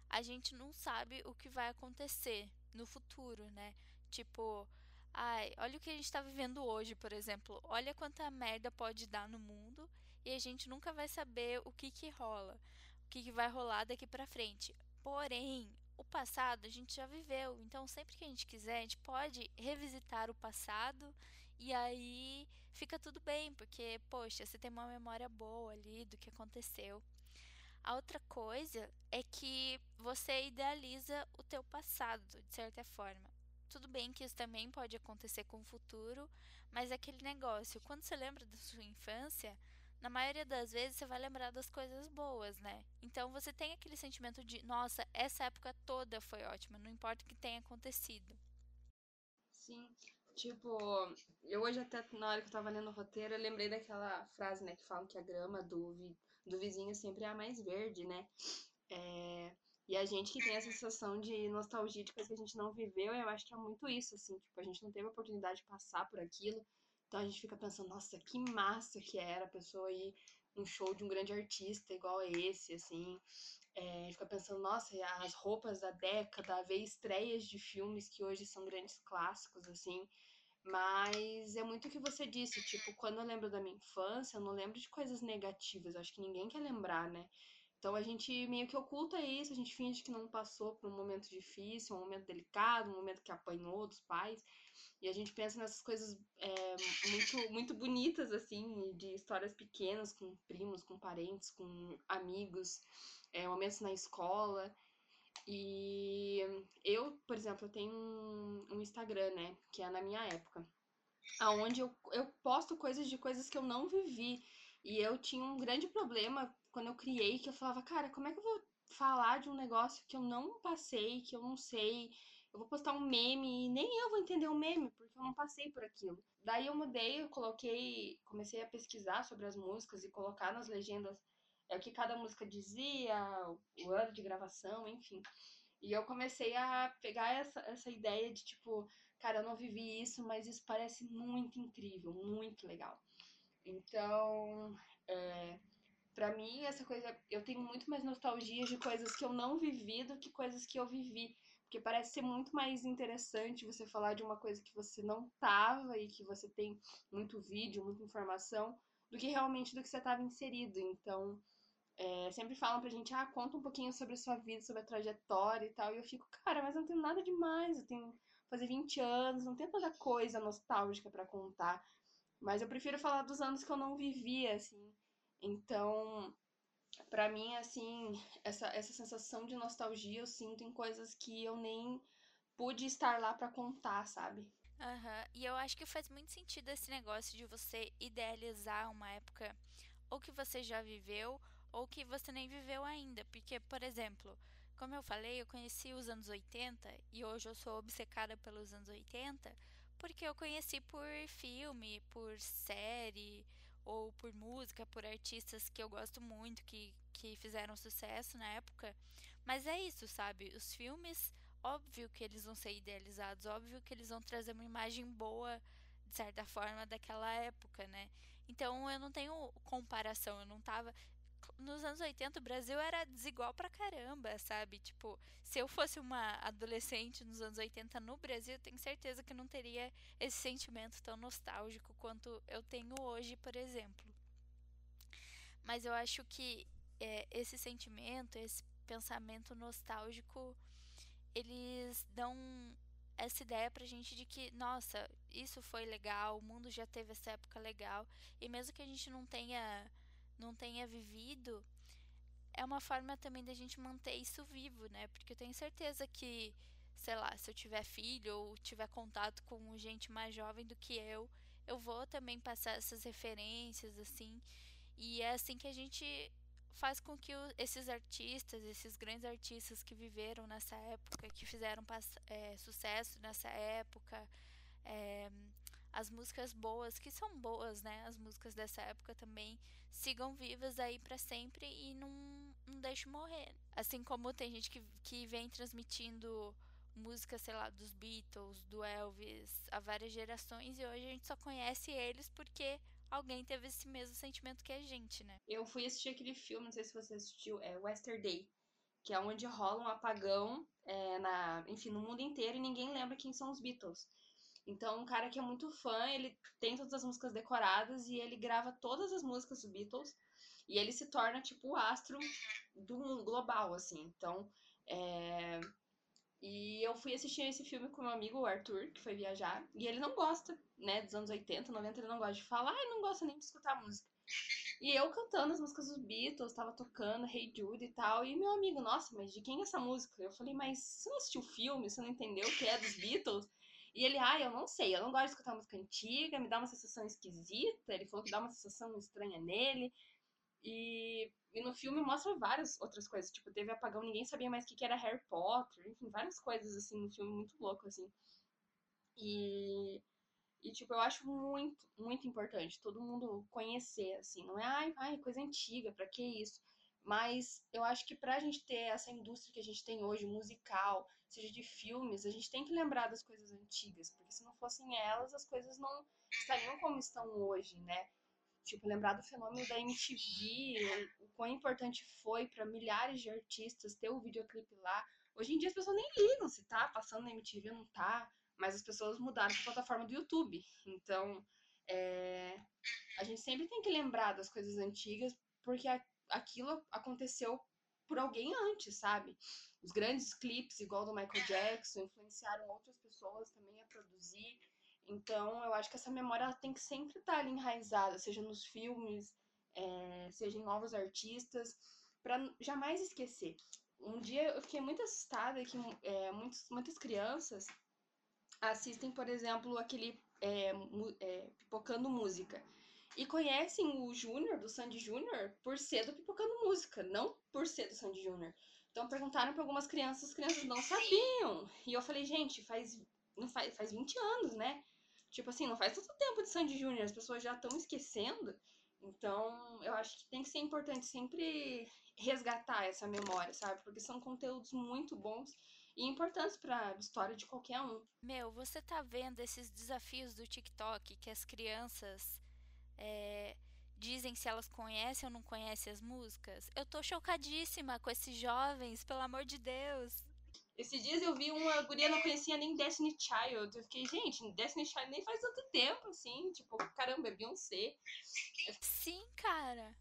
a gente não sabe o que vai acontecer no futuro, né? Tipo, ai, olha o que a gente está vivendo hoje, por exemplo. Olha quanta merda pode dar no mundo e a gente nunca vai saber o que que rola, o que, que vai rolar daqui para frente. Porém, o passado a gente já viveu, então sempre que a gente quiser, a gente pode revisitar o passado e aí fica tudo bem, porque, poxa, você tem uma memória boa ali do que aconteceu. A outra coisa é que você idealiza o teu passado, de certa forma. Tudo bem que isso também pode acontecer com o futuro, mas é aquele negócio, quando você lembra da sua infância, na maioria das vezes você vai lembrar das coisas boas, né? Então você tem aquele sentimento de, nossa, essa época toda foi ótima, não importa o que tenha acontecido. Sim, tipo, eu hoje até na hora que eu tava lendo o roteiro, eu lembrei daquela frase, né, que falam que a grama do, do vizinho sempre é a mais verde, né? É, e a gente que tem essa sensação de nostalgia de coisa que a gente não viveu, eu acho que é muito isso, assim, tipo, a gente não teve a oportunidade de passar por aquilo, então a gente fica pensando, nossa, que massa que era a pessoa ir um show de um grande artista igual esse, assim. É, fica pensando, nossa, as roupas da década, ver estreias de filmes que hoje são grandes clássicos, assim. Mas é muito o que você disse, tipo, quando eu lembro da minha infância, eu não lembro de coisas negativas, eu acho que ninguém quer lembrar, né? Então a gente meio que oculta isso, a gente finge que não passou por um momento difícil, um momento delicado, um momento que apanhou dos pais. E a gente pensa nessas coisas é, muito, muito bonitas, assim, de histórias pequenas, com primos, com parentes, com amigos, é, momentos na escola. E eu, por exemplo, eu tenho um, Instagram, né? Que é na minha época. Aonde eu, eu posto coisas de coisas que eu não vivi. E eu tinha um grande problema quando eu criei, que eu falava, cara, como é que eu vou falar de um negócio que eu não passei, que eu não sei? Eu vou postar um meme e nem eu vou entender o meme, porque eu não passei por aquilo. Daí eu mudei, eu coloquei, comecei a pesquisar sobre as músicas e colocar nas legendas é o que cada música dizia, o ano de gravação, enfim. E eu comecei a pegar essa, essa ideia de tipo, cara, eu não vivi isso, mas isso parece muito incrível, muito legal. Então, é, para mim, essa coisa, eu tenho muito mais nostalgia de coisas que eu não vivi do que coisas que eu vivi. Porque parece ser muito mais interessante você falar de uma coisa que você não tava e que você tem muito vídeo, muita informação, do que realmente do que você estava inserido. Então, é, sempre falam pra gente, ah, conta um pouquinho sobre a sua vida, sobre a trajetória e tal. E eu fico, cara, mas não tenho nada demais. Eu tenho fazer 20 anos, não tem tanta coisa nostálgica para contar. Mas eu prefiro falar dos anos que eu não vivia, assim. Então, para mim, assim, essa, essa sensação de nostalgia eu sinto em coisas que eu nem pude estar lá para contar, sabe? Uhum. E eu acho que faz muito sentido esse negócio de você idealizar uma época ou que você já viveu ou que você nem viveu ainda. Porque, por exemplo, como eu falei, eu conheci os anos 80 e hoje eu sou obcecada pelos anos 80 porque eu conheci por filme, por série ou por música, por artistas que eu gosto muito, que, que fizeram sucesso na época. Mas é isso, sabe? Os filmes, óbvio que eles vão ser idealizados, óbvio que eles vão trazer uma imagem boa, de certa forma, daquela época, né? Então eu não tenho comparação, eu não tava nos anos 80 o Brasil era desigual pra caramba, sabe? Tipo, se eu fosse uma adolescente nos anos 80 no Brasil, tenho certeza que não teria esse sentimento tão nostálgico quanto eu tenho hoje, por exemplo. Mas eu acho que é, esse sentimento, esse pensamento nostálgico, eles dão essa ideia pra gente de que, nossa, isso foi legal, o mundo já teve essa época legal, e mesmo que a gente não tenha não tenha vivido, é uma forma também da gente manter isso vivo, né? Porque eu tenho certeza que, sei lá, se eu tiver filho ou tiver contato com gente mais jovem do que eu, eu vou também passar essas referências assim. E é assim que a gente faz com que esses artistas, esses grandes artistas que viveram nessa época, que fizeram é, sucesso nessa época, é, as músicas boas, que são boas, né? As músicas dessa época também sigam vivas aí para sempre e não, não deixem morrer. Assim como tem gente que, que vem transmitindo música, sei lá, dos Beatles, do Elvis, há várias gerações e hoje a gente só conhece eles porque alguém teve esse mesmo sentimento que a gente, né? Eu fui assistir aquele filme, não sei se você assistiu, é Day, que é onde rola um apagão, é, na, enfim, no mundo inteiro e ninguém lembra quem são os Beatles. Então, um cara que é muito fã, ele tem todas as músicas decoradas e ele grava todas as músicas dos Beatles e ele se torna, tipo, o astro do mundo global, assim. Então, é... E eu fui assistir esse filme com meu amigo, o Arthur, que foi viajar, e ele não gosta, né, dos anos 80, 90, ele não gosta de falar e não gosta nem de escutar música. E eu cantando as músicas dos Beatles, tava tocando Hey Jude e tal, e meu amigo, nossa, mas de quem é essa música? Eu falei, mas você não assistiu o filme, você não entendeu o que é dos Beatles? E ele, ah, eu não sei, eu não gosto de escutar música antiga, me dá uma sensação esquisita. Ele falou que dá uma sensação estranha nele. E, e no filme mostra várias outras coisas. Tipo, teve apagão, ninguém sabia mais o que, que era Harry Potter. Enfim, várias coisas, assim, no filme muito louco, assim. E, e, tipo, eu acho muito, muito importante todo mundo conhecer, assim. Não é, ai, ai coisa antiga, pra que isso? Mas eu acho que pra gente ter essa indústria que a gente tem hoje, musical, seja de filmes, a gente tem que lembrar das coisas antigas, porque se não fossem elas, as coisas não estariam como estão hoje, né? Tipo, lembrar do fenômeno da MTV, o, o quão importante foi para milhares de artistas ter o videoclipe lá. Hoje em dia as pessoas nem ligam se tá passando na MTV ou não tá, mas as pessoas mudaram para a plataforma do YouTube. Então, é, a gente sempre tem que lembrar das coisas antigas, porque a, aquilo aconteceu por alguém antes, sabe? Os grandes clipes, igual do Michael Jackson, influenciaram outras pessoas também a produzir. Então, eu acho que essa memória tem que sempre estar ali enraizada, seja nos filmes, é, seja em novos artistas, para jamais esquecer. Um dia eu fiquei muito assustada que é, muitos, muitas crianças assistem, por exemplo, aquele é, é, Pipocando Música e conhecem o Júnior, do Sandy Júnior, por ser do Pipocando Música, não por ser do Sandy Júnior. Então perguntaram para algumas crianças, as crianças não sabiam. E eu falei, gente, faz, não faz, faz 20 anos, né? Tipo assim, não faz tanto tempo de Sandy Júnior, as pessoas já estão esquecendo. Então, eu acho que tem que ser importante sempre resgatar essa memória, sabe? Porque são conteúdos muito bons e importantes para a história de qualquer um. Meu, você tá vendo esses desafios do TikTok que as crianças é, dizem se elas conhecem ou não conhecem as músicas. Eu tô chocadíssima com esses jovens, pelo amor de Deus. Esses dias eu vi uma guria não conhecia nem Destiny Child. Eu fiquei, gente, Destiny Child nem faz tanto tempo, assim. Tipo, caramba, é Beyoncé. Sim, cara.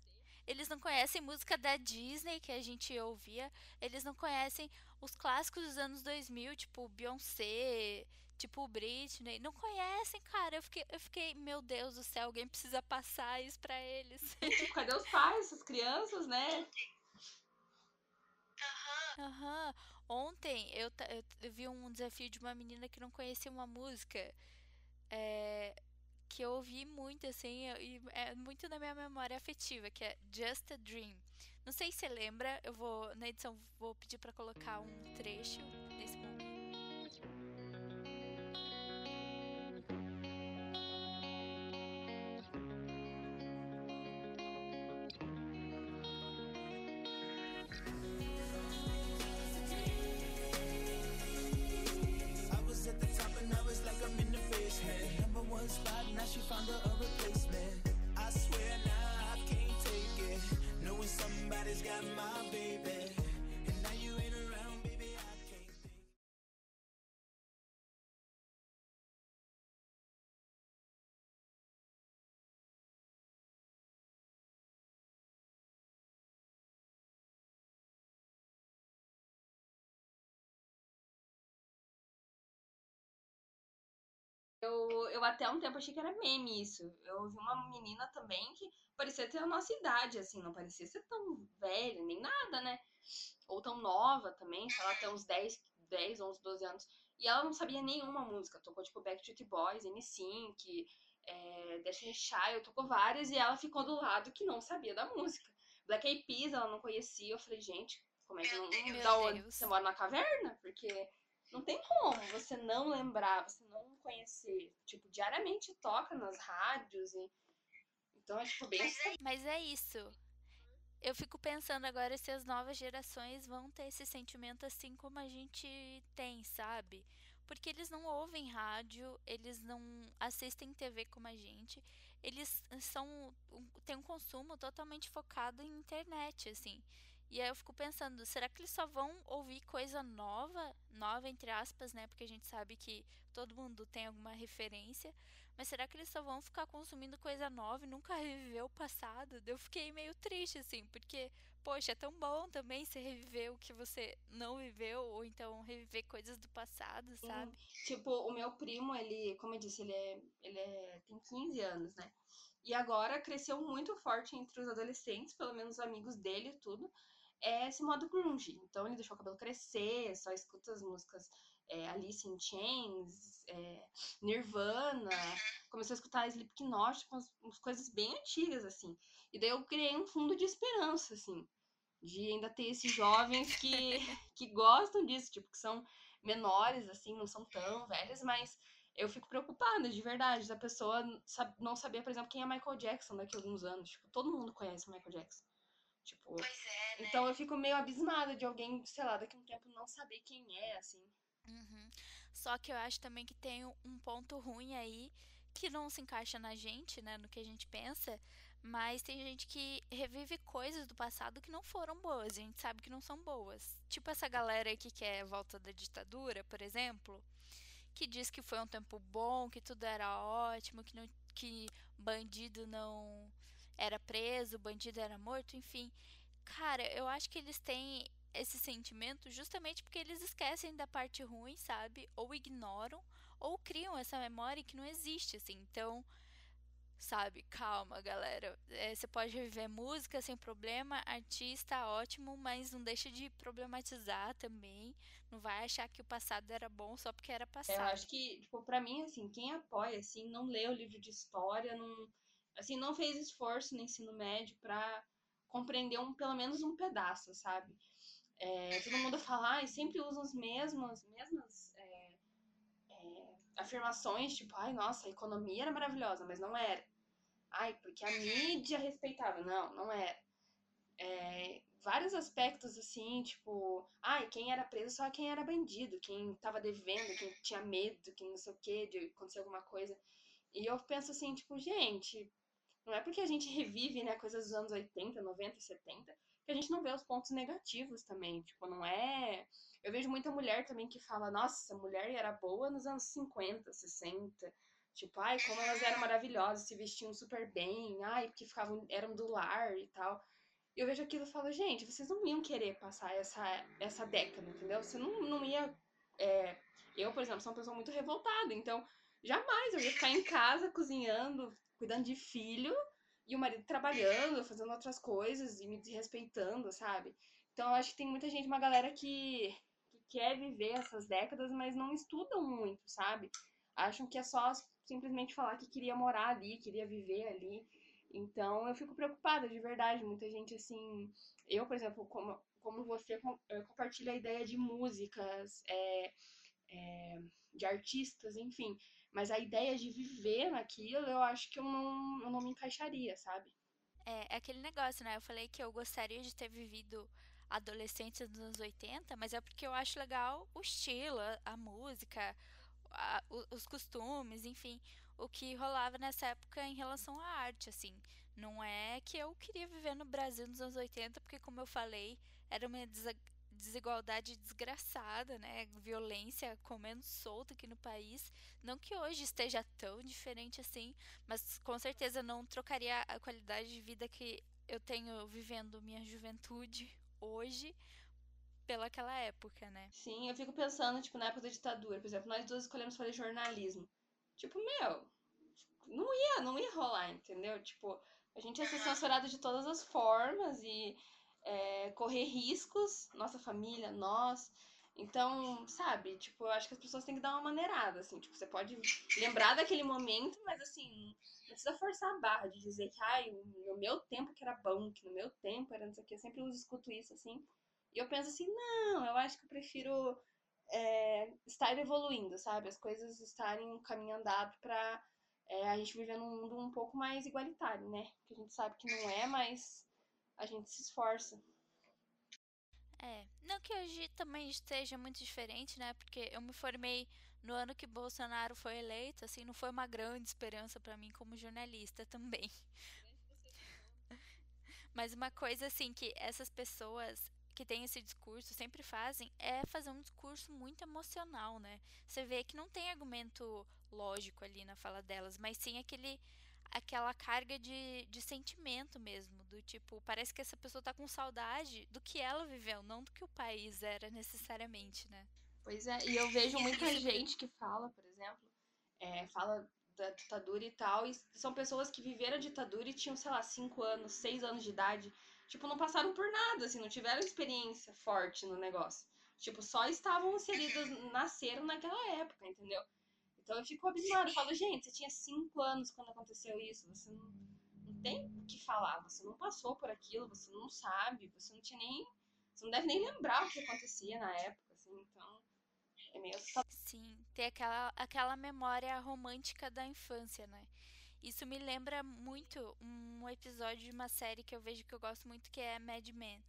Eles não conhecem música da Disney que a gente ouvia. Eles não conhecem os clássicos dos anos 2000, tipo Beyoncé, tipo Britney, não conhecem, cara. Eu fiquei, eu fiquei, meu Deus do céu, alguém precisa passar isso pra eles. Cadê os pais, essas crianças, né? Aham. Uhum. Ontem eu, eu, eu, vi um desafio de uma menina que não conhecia uma música. É, que eu ouvi muito, assim, e é muito na minha memória afetiva, que é Just a Dream. Não sei se você lembra, eu vou, na edição, vou pedir para colocar um trecho Eu, eu até um tempo achei que era meme isso. Eu vi uma menina também que parecia ter a nossa idade, assim, não parecia ser tão velha, nem nada, né? Ou tão nova também, sei lá, até uns 10, 10, 11, 12 anos. E ela não sabia nenhuma música. Tocou, tipo, Backstreet Boys, NSYNC, é, Destiny Child, tocou várias. E ela ficou do lado que não sabia da música. Black Eyed Peas, ela não conhecia. Eu falei, gente, como é que não... Da onde você mora na caverna? Porque não tem como você não lembrar, você não conhecer. Tipo, diariamente toca nas rádios e. Então é tipo bem. Mas é isso. Eu fico pensando agora se as novas gerações vão ter esse sentimento assim como a gente tem, sabe? Porque eles não ouvem rádio, eles não assistem TV como a gente, eles são têm um consumo totalmente focado em internet, assim. E aí eu fico pensando, será que eles só vão ouvir coisa nova, nova entre aspas, né? Porque a gente sabe que todo mundo tem alguma referência, mas será que eles só vão ficar consumindo coisa nova e nunca reviver o passado? Eu fiquei meio triste assim, porque poxa, é tão bom também você reviver o que você não viveu ou então reviver coisas do passado, sabe? Hum, tipo, o meu primo, ele, como eu disse, ele é, ele é tem 15 anos, né? E agora cresceu muito forte entre os adolescentes, pelo menos amigos dele e tudo é esse modo grunge. Então ele deixou o cabelo crescer, só escuta as músicas é, Alice in Chains, é, Nirvana, começou a escutar Slipknot, umas, umas coisas bem antigas, assim. E daí eu criei um fundo de esperança, assim, de ainda ter esses jovens que, que gostam disso, tipo, que são menores, assim, não são tão velhas, mas eu fico preocupada, de verdade, da pessoa não saber, por exemplo, quem é Michael Jackson daqui a alguns anos. Tipo, todo mundo conhece Michael Jackson. Tipo, pois é, né? Então eu fico meio abismada de alguém, sei lá, daqui a um tempo não saber quem é, assim. Uhum. Só que eu acho também que tem um ponto ruim aí que não se encaixa na gente, né, no que a gente pensa, mas tem gente que revive coisas do passado que não foram boas, a gente sabe que não são boas. Tipo essa galera que quer a volta da ditadura, por exemplo, que diz que foi um tempo bom, que tudo era ótimo, que não que bandido não era preso, o bandido era morto, enfim. Cara, eu acho que eles têm esse sentimento justamente porque eles esquecem da parte ruim, sabe? Ou ignoram, ou criam essa memória que não existe, assim. Então, sabe, calma, galera. É, você pode reviver música sem problema, artista ótimo, mas não deixa de problematizar também. Não vai achar que o passado era bom só porque era passado. Eu acho que, tipo, pra mim, assim, quem apoia, assim, não lê o livro de história, não assim, não fez esforço no ensino médio para compreender um, pelo menos um pedaço, sabe? É, todo mundo fala, e sempre usa as mesmas, é, é, afirmações, tipo, ai, nossa, a economia era maravilhosa, mas não era. Ai, porque a mídia respeitava. Não, não era. É, vários aspectos, assim, tipo, ai, quem era preso só quem era bandido, quem tava devendo, quem tinha medo, quem não sei o que, de acontecer alguma coisa. E eu penso assim, tipo, gente, não é porque a gente revive, né, coisas dos anos 80, 90, 70, que a gente não vê os pontos negativos também. Tipo, não é. Eu vejo muita mulher também que fala, nossa, mulher era boa nos anos 50, 60. Tipo, ai, como elas eram maravilhosas, se vestiam super bem, ai, porque ficavam, eram do lar e tal. E eu vejo aquilo e falo, gente, vocês não iam querer passar essa, essa década, entendeu? Você não, não ia. É... Eu, por exemplo, sou uma pessoa muito revoltada, então jamais eu ia ficar em casa cozinhando, cuidando de filho e o marido trabalhando, fazendo outras coisas e me desrespeitando, sabe? Então eu acho que tem muita gente, uma galera que, que quer viver essas décadas, mas não estudam muito, sabe? Acham que é só simplesmente falar que queria morar ali, queria viver ali. Então eu fico preocupada, de verdade. Muita gente assim. Eu, por exemplo, como, como você, compartilha a ideia de músicas, é, é, de artistas, enfim. Mas a ideia de viver naquilo, eu acho que eu não, eu não me encaixaria, sabe? É, é aquele negócio, né? Eu falei que eu gostaria de ter vivido adolescência dos anos 80, mas é porque eu acho legal o estilo, a, música, a, os costumes, enfim, o que rolava nessa época em relação à arte, assim. Não é que eu queria viver no Brasil nos anos 80, porque, como eu falei, era uma desigualdade desgraçada, né? Violência comendo solta aqui no país. Não que hoje esteja tão diferente assim, mas com certeza não trocaria a qualidade de vida que eu tenho vivendo minha juventude hoje pelaquela época, né? Sim, eu fico pensando, tipo, na época da ditadura, por exemplo, nós duas escolhemos fazer jornalismo. Tipo, meu, não ia, não ia rolar, entendeu? Tipo, a gente ia ser censurado de todas as formas e é, correr riscos, nossa família, nós. Então, sabe, tipo, eu acho que as pessoas têm que dar uma maneirada, assim, tipo, você pode lembrar daquele momento, mas assim, não precisa forçar a barra de dizer que, ai, no meu tempo que era bom, que no meu tempo era não sei o que, eu sempre escuto isso, assim, e eu penso assim, não, eu acho que eu prefiro é, estar evoluindo, sabe, as coisas estarem um caminho andado pra é, a gente viver num mundo um pouco mais igualitário, né, que a gente sabe que não é, mas a gente se esforça. É, não que hoje também esteja muito diferente, né? Porque eu me formei no ano que Bolsonaro foi eleito, assim, não foi uma grande esperança para mim como jornalista também. Mas uma coisa assim que essas pessoas que têm esse discurso sempre fazem é fazer um discurso muito emocional, né? Você vê que não tem argumento lógico ali na fala delas, mas sim aquele aquela carga de, de sentimento mesmo, do tipo, parece que essa pessoa tá com saudade do que ela viveu, não do que o país era necessariamente, né? Pois é, e eu vejo muita gente que fala, por exemplo, é, fala da ditadura e tal, e são pessoas que viveram a ditadura e tinham, sei lá, 5 anos, 6 anos de idade, tipo, não passaram por nada, assim, não tiveram experiência forte no negócio. Tipo, só estavam inseridas, nasceram naquela época, entendeu? Então eu fico abismada. Eu falo, gente, você tinha cinco anos quando aconteceu isso. Você não, não tem o que falar. Você não passou por aquilo, você não sabe, você não tinha nem. Você não deve nem lembrar o que acontecia na época, assim, então. É meio Sim, tem aquela, aquela memória romântica da infância, né? Isso me lembra muito um episódio de uma série que eu vejo que eu gosto muito, que é Mad Men,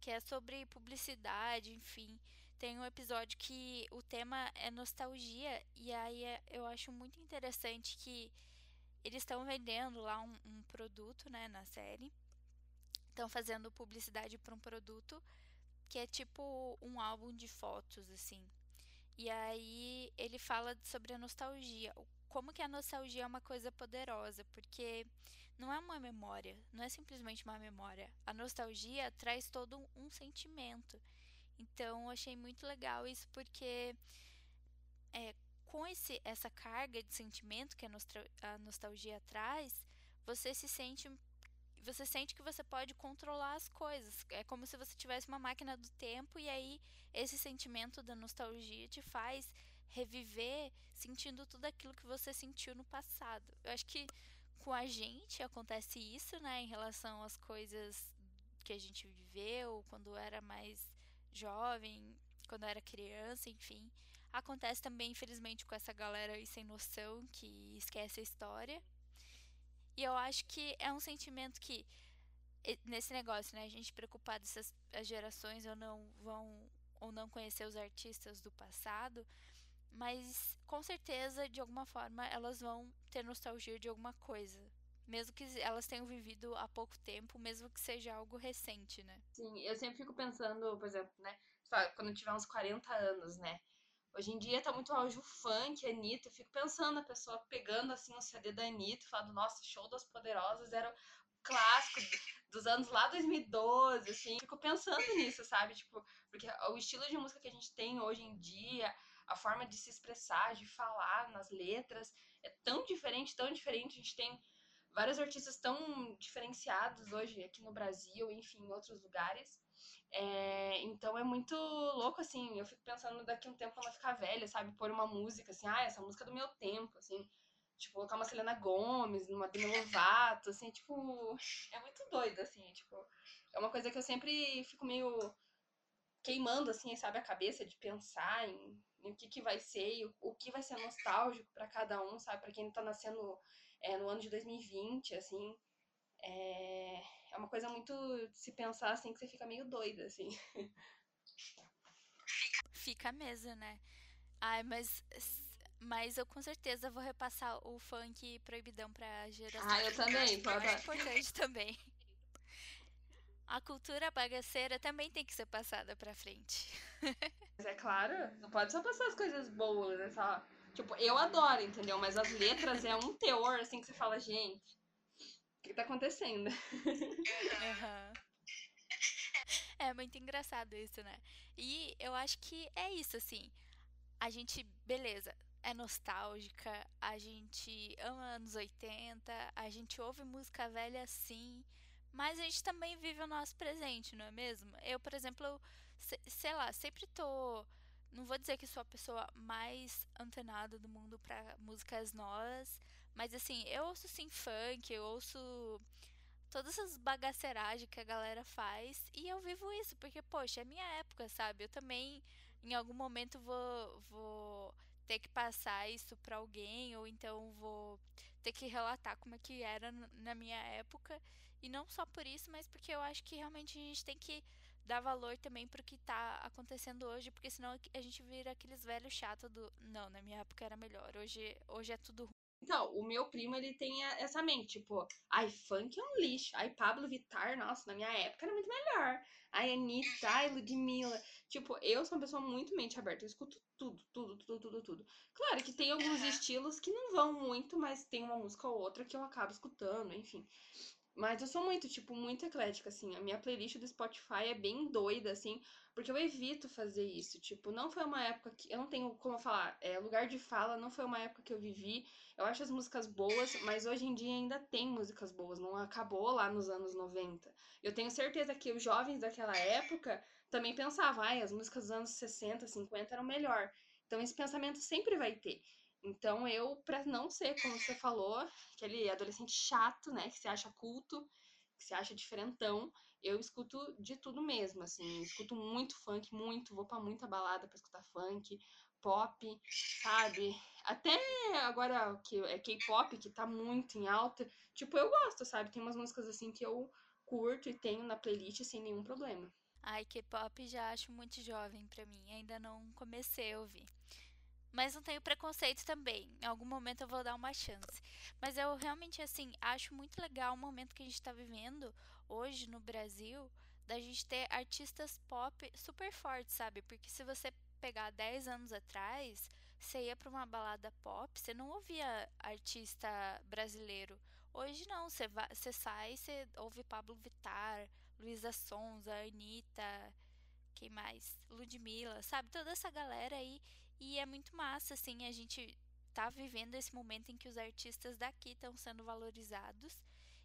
que é sobre publicidade, enfim tem um episódio que o tema é nostalgia e aí é, eu acho muito interessante que eles estão vendendo lá um, um, produto, né, na série. Estão fazendo publicidade para um produto que é tipo um álbum de fotos, assim. E aí ele fala sobre a nostalgia, como que a nostalgia é uma coisa poderosa, porque não é uma memória, não é simplesmente uma memória. A nostalgia traz todo um, um sentimento. Então, eu achei muito legal isso porque é, com esse, essa carga de sentimento que a, nostra, a nostalgia traz, você se sente você sente que você pode controlar as coisas. É como se você tivesse uma máquina do tempo e aí esse sentimento da nostalgia te faz reviver sentindo tudo aquilo que você sentiu no passado. Eu acho que com a gente acontece isso, né, em relação às coisas que a gente viveu quando era mais jovem, quando eu era criança, enfim. Acontece também, infelizmente, com essa galera aí sem noção que esquece a história. E eu acho que é um sentimento que, nesse negócio, né, a gente preocupado se as, as gerações ou não vão ou não conhecer os artistas do passado, mas com certeza, de alguma forma, elas vão ter nostalgia de alguma coisa, mesmo que elas tenham vivido há pouco tempo, mesmo que seja algo recente, né? Sim, eu sempre fico pensando, por exemplo, né, quando eu tiver uns 40 anos, né? Hoje em dia tá muito auge o funk, a Anitta. Eu fico pensando a pessoa pegando assim o CD da Anitta falando, nossa, show das poderosas era o clássico dos anos lá 2012, assim. Fico pensando nisso, sabe? Tipo, porque o estilo de música que a gente tem hoje em dia, a forma de se expressar, de falar nas letras, é tão diferente, tão diferente. A gente tem vários artistas tão diferenciados hoje aqui no Brasil, enfim, em outros lugares. É, então é muito louco, assim, eu fico pensando daqui a um tempo quando eu ficar velha, sabe, pôr uma música, assim, ah, essa música é do meu tempo, assim, tipo, colocar uma Selena Gomes, uma Demi Lovato, assim, tipo, é muito doido, assim, tipo, é uma coisa que eu sempre fico meio queimando, assim, sabe, a cabeça de pensar em, em o que que vai ser e o, o que vai ser nostálgico para cada um, sabe, para quem tá nascendo é, no ano de 2020, assim. É, é uma coisa muito de se pensar assim que você fica meio doida, assim. Fica mesmo, né? Ai, mas mas eu com certeza vou repassar o funk proibidão pra geração. Ah, eu também, pode. É importante também. A cultura bagaceira também tem que ser passada pra frente. Mas é claro, não pode só passar as coisas boas, né? Só Tipo, eu adoro, entendeu? Mas as letras é um teor, assim, que você fala, gente, o que tá acontecendo? Uhum. É muito engraçado isso, né? E eu acho que é isso, assim. A gente, beleza, é nostálgica, a gente ama anos 80, a gente ouve música velha sim, mas a gente também vive o nosso presente, não é mesmo? Eu, por exemplo, eu, sei lá, sempre tô. Não vou dizer que sou a pessoa mais antenada do mundo para músicas novas, mas assim, eu ouço sim funk, eu ouço todas essas bagaceiragens que a galera faz e eu vivo isso, porque, poxa, é minha época, sabe? Eu também, em algum momento, vou, vou ter que passar isso para alguém, ou então vou ter que relatar como é que era na minha época. E não só por isso, mas porque eu acho que realmente a gente tem que dar valor também pro que tá acontecendo hoje, porque senão a gente vira aqueles velhos chatos do não, na minha época era melhor, hoje, hoje é tudo ruim. Então, o meu primo, ele tem essa mente, tipo, ai, funk é um lixo. Ai, Pablo Vittar, nossa, na minha época era muito melhor. Ai, Anitta, ai, Ludmilla. Tipo, eu sou uma pessoa muito mente aberta, eu escuto tudo, tudo, tudo, tudo, tudo. Claro que tem alguns estilos que não vão muito, mas tem uma música ou outra que eu acabo escutando, enfim. Mas eu sou muito, tipo, muito eclética, assim. A minha playlist do Spotify é bem doida, assim, porque eu evito fazer isso. Tipo, não foi uma época que. Eu não tenho como falar, é, lugar de fala, não foi uma época que eu vivi. Eu acho as músicas boas, mas hoje em dia ainda tem músicas boas, não acabou lá nos anos 90. Eu tenho certeza que os jovens daquela época também pensavam, ai, as músicas dos anos 60, 50 eram melhor. Então esse pensamento sempre vai ter. Então eu, pra não ser, como você falou, aquele adolescente chato, né, que se acha culto, que se acha diferentão, eu escuto de tudo mesmo, assim, escuto muito funk, muito, vou para muita balada para escutar funk, pop, sabe? Até agora que é K-pop, que tá muito em alta, tipo, eu gosto, sabe? Tem umas músicas assim que eu curto e tenho na playlist sem nenhum problema. Ai, K-pop já acho muito jovem para mim, ainda não comecei a ouvir. Mas não tenho preconceito também. Em algum momento eu vou dar uma chance. Mas eu realmente, assim, acho muito legal o momento que a gente está vivendo hoje no Brasil, da gente ter artistas pop super fortes, sabe? Porque se você pegar 10 anos atrás, você ia para uma balada pop, você não ouvia artista brasileiro. Hoje não, você, vai, você sai, você ouve Pablo Vittar, Luísa Sonza, Anitta, quem mais? Ludmilla, sabe? Toda essa galera aí. E é muito massa, assim, a gente tá vivendo esse momento em que os artistas daqui estão sendo valorizados.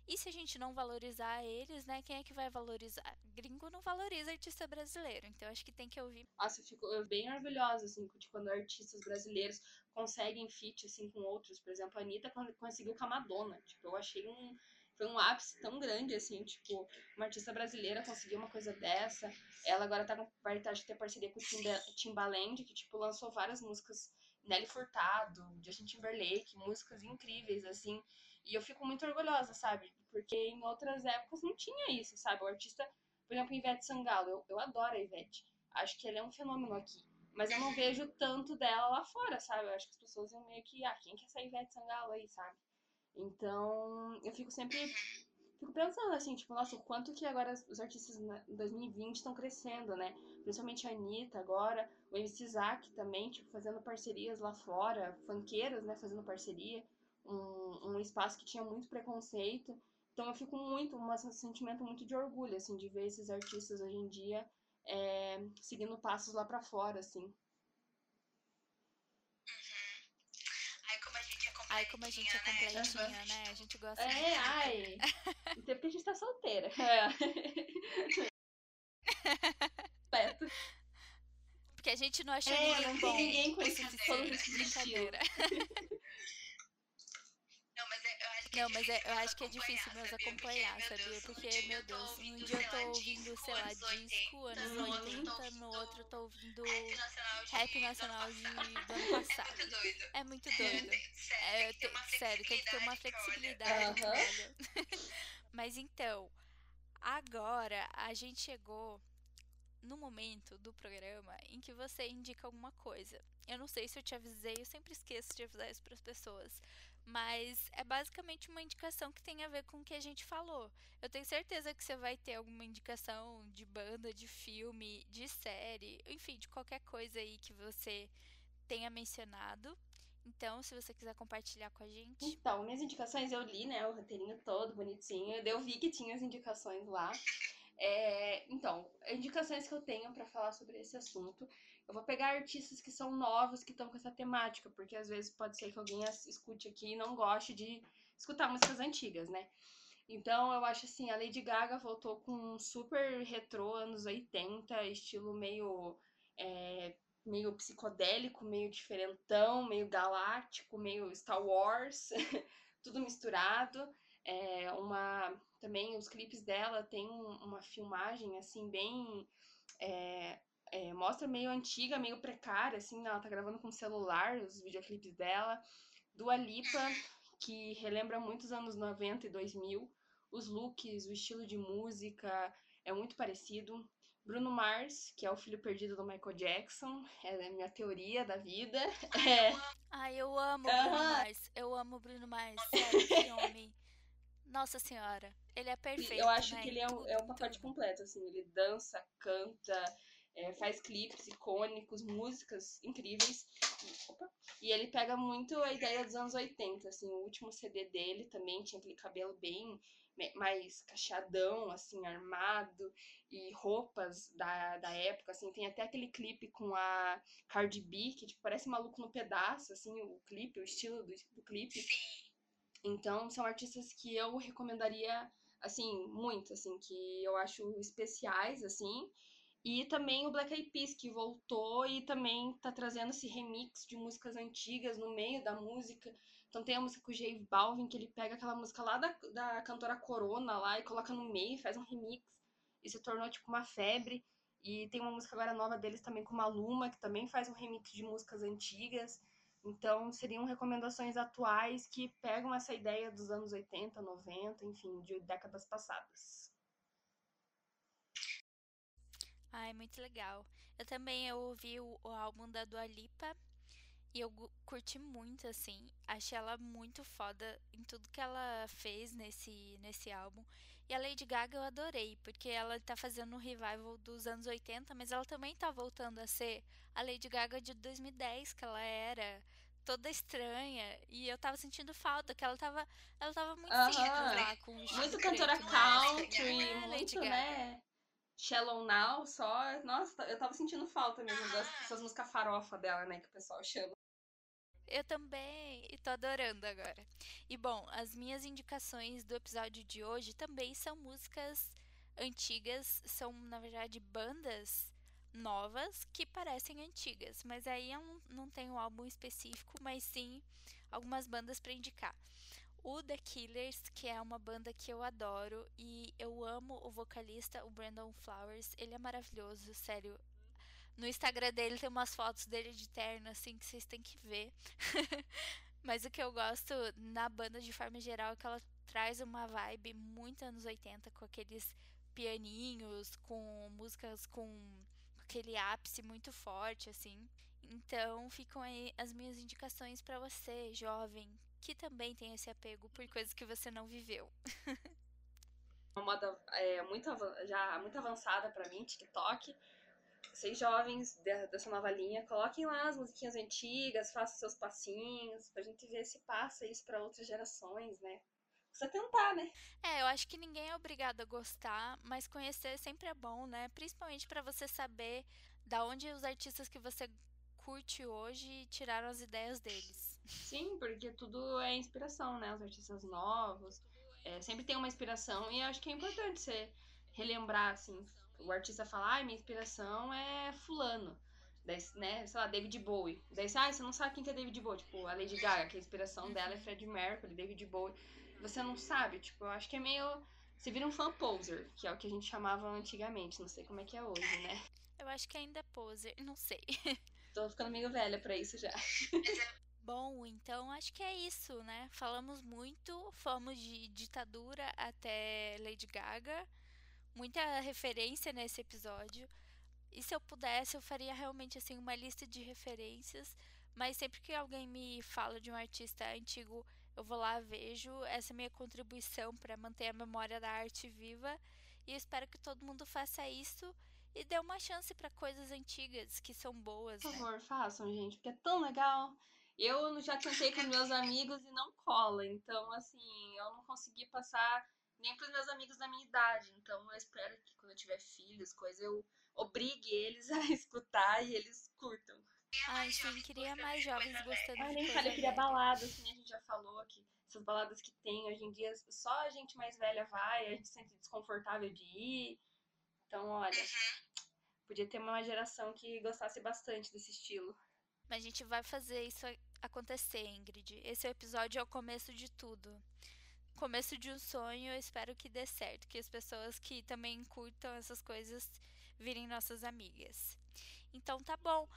E se a gente não valorizar eles, né, quem é que vai valorizar? Gringo não valoriza artista brasileiro, então acho que tem que ouvir. Nossa, eu fico bem orgulhosa, assim, de quando artistas brasileiros conseguem feat, assim, com outros. Por exemplo, a Anitta conseguiu com a Madonna. Tipo, eu achei um foi um ápice tão grande, assim, tipo, uma artista brasileira conseguir uma coisa dessa. Ela agora tá com, vai de ter parceria com o Timbaland, que, tipo, lançou várias músicas, Nelly Furtado, Justin Timberlake, músicas incríveis, assim. E eu fico muito orgulhosa, sabe? Porque em outras épocas não tinha isso, sabe? O artista, por exemplo, Ivete Sangalo, eu, eu adoro a Ivete. Acho que ela é um fenômeno aqui. Mas eu não vejo tanto dela lá fora, sabe? Eu acho que as pessoas iam meio que, ah, quem quer essa Ivete Sangalo aí, sabe? Então, eu fico sempre fico pensando assim, tipo, nossa, o quanto que agora os artistas em 2020 estão crescendo, né? Principalmente a Anitta agora, o MC Isaac também, tipo, fazendo parcerias lá fora, funkeiras, né, fazendo parceria, um, um espaço que tinha muito preconceito. Então eu fico muito, um sentimento muito de orgulho, assim, de ver esses artistas hoje em dia é, seguindo passos lá para fora, assim. Ai, como a gente é completinha, né? né? A gente gosta É, muito. ai. Até porque a gente tá solteira. É. Porque a gente não achou é, ninguém não bom. ninguém com esse, esse brincadeira. Não, mas é, eu acho que é difícil mesmo acompanhar, sabia? Porque, meu Deus, um dia eu tô ouvindo, sei lá, disco, anos 80, no outro eu tô ouvindo rap nacional de, do ano passado. É muito doido. É, te, sério, tem que ter uma flexibilidade, velho. Mas então, agora a gente chegou no momento do programa em que você indica alguma coisa. Eu não sei se eu te avisei, eu sempre esqueço de avisar isso para as pessoas. Mas é basicamente uma indicação que tem a ver com o que a gente falou. Eu tenho certeza que você vai ter alguma indicação de banda, de filme, de série, enfim, de qualquer coisa aí que você tenha mencionado. Então, se você quiser compartilhar com a gente. Então, minhas indicações eu li, né? O roteirinho todo bonitinho. Eu vi que tinha as indicações lá. É, então, indicações que eu tenho para falar sobre esse assunto. Eu vou pegar artistas que são novos, que estão com essa temática, porque às vezes pode ser que alguém escute aqui e não goste de escutar músicas antigas, né? Então eu acho assim, a Lady Gaga voltou com um super retrô, anos 80, estilo meio. É, meio psicodélico, meio diferentão, meio galáctico, meio Star Wars, tudo misturado. É uma também os clipes dela tem uma filmagem assim bem é, é, mostra meio antiga, meio precária, assim, ela tá gravando com celular os videoclipes dela. Dua Lipa, que relembra muitos anos 90 e 2000. Os looks, o estilo de música é muito parecido. Bruno Mars, que é o filho perdido do Michael Jackson, é a minha teoria da vida. É... Ai, eu amo o Bruno Mars. Eu amo o Bruno Mars. Sério, que homem. Nossa senhora, ele é perfeito. Eu acho né? que ele é, um, é o pacote tudo. completo, assim. Ele dança, canta, é, faz clipes icônicos, músicas incríveis. Opa. E ele pega muito a ideia dos anos 80, assim, o último CD dele também tinha aquele cabelo bem mais cacheadão, assim, armado, e roupas da, da época, assim, tem até aquele clipe com a Cardi B, que tipo, parece maluco no pedaço, assim, o clipe, o estilo do, do clipe. Então, são artistas que eu recomendaria, assim, muito, assim, que eu acho especiais, assim, e também o Black Eyed Peas, que voltou e também tá trazendo esse remix de músicas antigas no meio da música. Então tem a música com o J Balvin, que ele pega aquela música lá da, da cantora Corona lá e coloca no meio, faz um remix. E se tornou tipo uma febre. E tem uma música agora nova deles também com Maluma, que também faz um remix de músicas antigas. Então seriam recomendações atuais que pegam essa ideia dos anos 80, 90, enfim, de décadas passadas. Ai, muito legal. Eu também eu ouvi o, o álbum da Dua Lipa e eu curti muito, assim. Achei ela muito foda em tudo que ela fez nesse, nesse álbum. E a Lady Gaga eu adorei, porque ela tá fazendo um revival dos anos 80, mas ela também tá voltando a ser a Lady Gaga de 2010, que ela era toda estranha. E eu tava sentindo falta, que ela tava, ela tava muito uh -huh. lá com o Muito cantora né? country, é, muito, né? Shallow Now só. Nossa, eu tava sentindo falta mesmo dessas músicas farofa dela, né? Que o pessoal chama. Eu também, e tô adorando agora. E bom, as minhas indicações do episódio de hoje também são músicas antigas, são na verdade bandas novas que parecem antigas, mas aí eu não, não tenho um álbum específico, mas sim algumas bandas para indicar o The Killers, que é uma banda que eu adoro e eu amo o vocalista, o Brandon Flowers. Ele é maravilhoso, sério. No Instagram dele tem umas fotos dele de terno, assim, que vocês têm que ver. Mas o que eu gosto na banda de forma geral é que ela traz uma vibe muito anos 80, com aqueles pianinhos, com músicas com aquele ápice muito forte, assim. Então ficam aí as minhas indicações para você, jovem, que também tem esse apego por coisas que você não viveu. Uma moda é, muito, já muito avançada para mim, TikTok. Vocês jovens dessa nova linha, coloquem lá as musiquinhas antigas, façam seus passinhos, pra gente ver se passa isso para outras gerações, né? Precisa tentar, né? É, eu acho que ninguém é obrigado a gostar, mas conhecer sempre é bom, né? Principalmente para você saber da onde os artistas que você curte hoje tiraram as ideias deles. Sim, porque tudo é inspiração, né? Os artistas novos. É, sempre tem uma inspiração e acho que é importante você relembrar, assim. O artista falar, ah, minha inspiração é fulano. Daí, né, sei lá, David Bowie. Daí, ah, você não sabe quem que é David Bowie. Tipo, a Lady Gaga, que a inspiração dela é uhum. Freddie Mercury, David Bowie. Você não sabe, tipo, eu acho que é meio... Você vira um fan poser, que é o que a gente chamava antigamente. Não sei como é que é hoje, né? Eu acho que ainda é poser, não sei. Tô ficando meio velha pra isso já. Bom, então acho que é isso, né? Falamos muito, fomos de ditadura até Lady Gaga, muita referência nesse episódio. E se eu pudesse, eu faria realmente assim uma lista de referências, mas sempre que alguém me fala de um artista antigo, eu vou lá, vejo essa é minha contribuição para manter a memória da arte viva e espero que todo mundo faça isso e dê uma chance para coisas antigas que são boas. Por né? favor, façam, gente, porque é tão legal. Eu já cantei com meus amigos e não cola, então assim, eu não consegui passar nem para os meus amigos da minha idade. Então eu espero que quando eu tiver filhos, coisa eu obrigue eles a escutar e eles curtam. Ai, sim, queria mais jovens gostando Ai, de coisa eu queria balada, assim, a gente já falou que essas baladas que tem hoje em dia, só a gente mais velha vai, a gente se sente desconfortável de ir. Então, olha, podia ter uma geração que gostasse bastante desse estilo. Mas a gente vai fazer isso acontecer, Ingrid. Esse episódio é o começo de tudo. Começo de um sonho, eu espero que dê certo, que as pessoas que também curtam essas coisas virem nossas amigas. Então tá bom.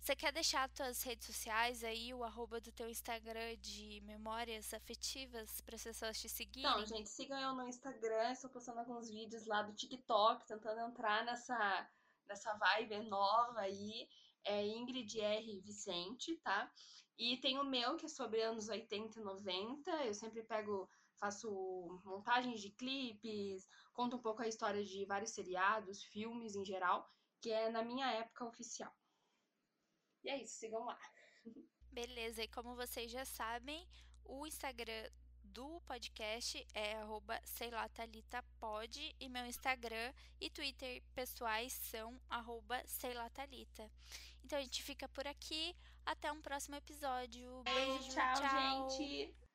Você quer deixar tuas redes sociais aí, o arroba do teu Instagram de memórias afetivas para as pessoas te seguirem? Então, gente, sigam eu no Instagram, estou postando alguns vídeos lá do TikTok, tentando entrar nessa, nessa vibe nova aí. É Ingrid R. Vicente, tá? E tem o meu, que é sobre anos 80 e 90. Eu sempre pego, faço montagens de clipes, conto um pouco a história de vários seriados, filmes em geral, que é na minha época oficial. E é isso, sigam lá. Beleza, e como vocês já sabem, o Instagram do podcast é arroba sei lá, Thalita pode, e meu Instagram e Twitter pessoais são arroba sei lá, Thalita. Então a gente fica por aqui, até um próximo episódio. Beijo, tchau, gente!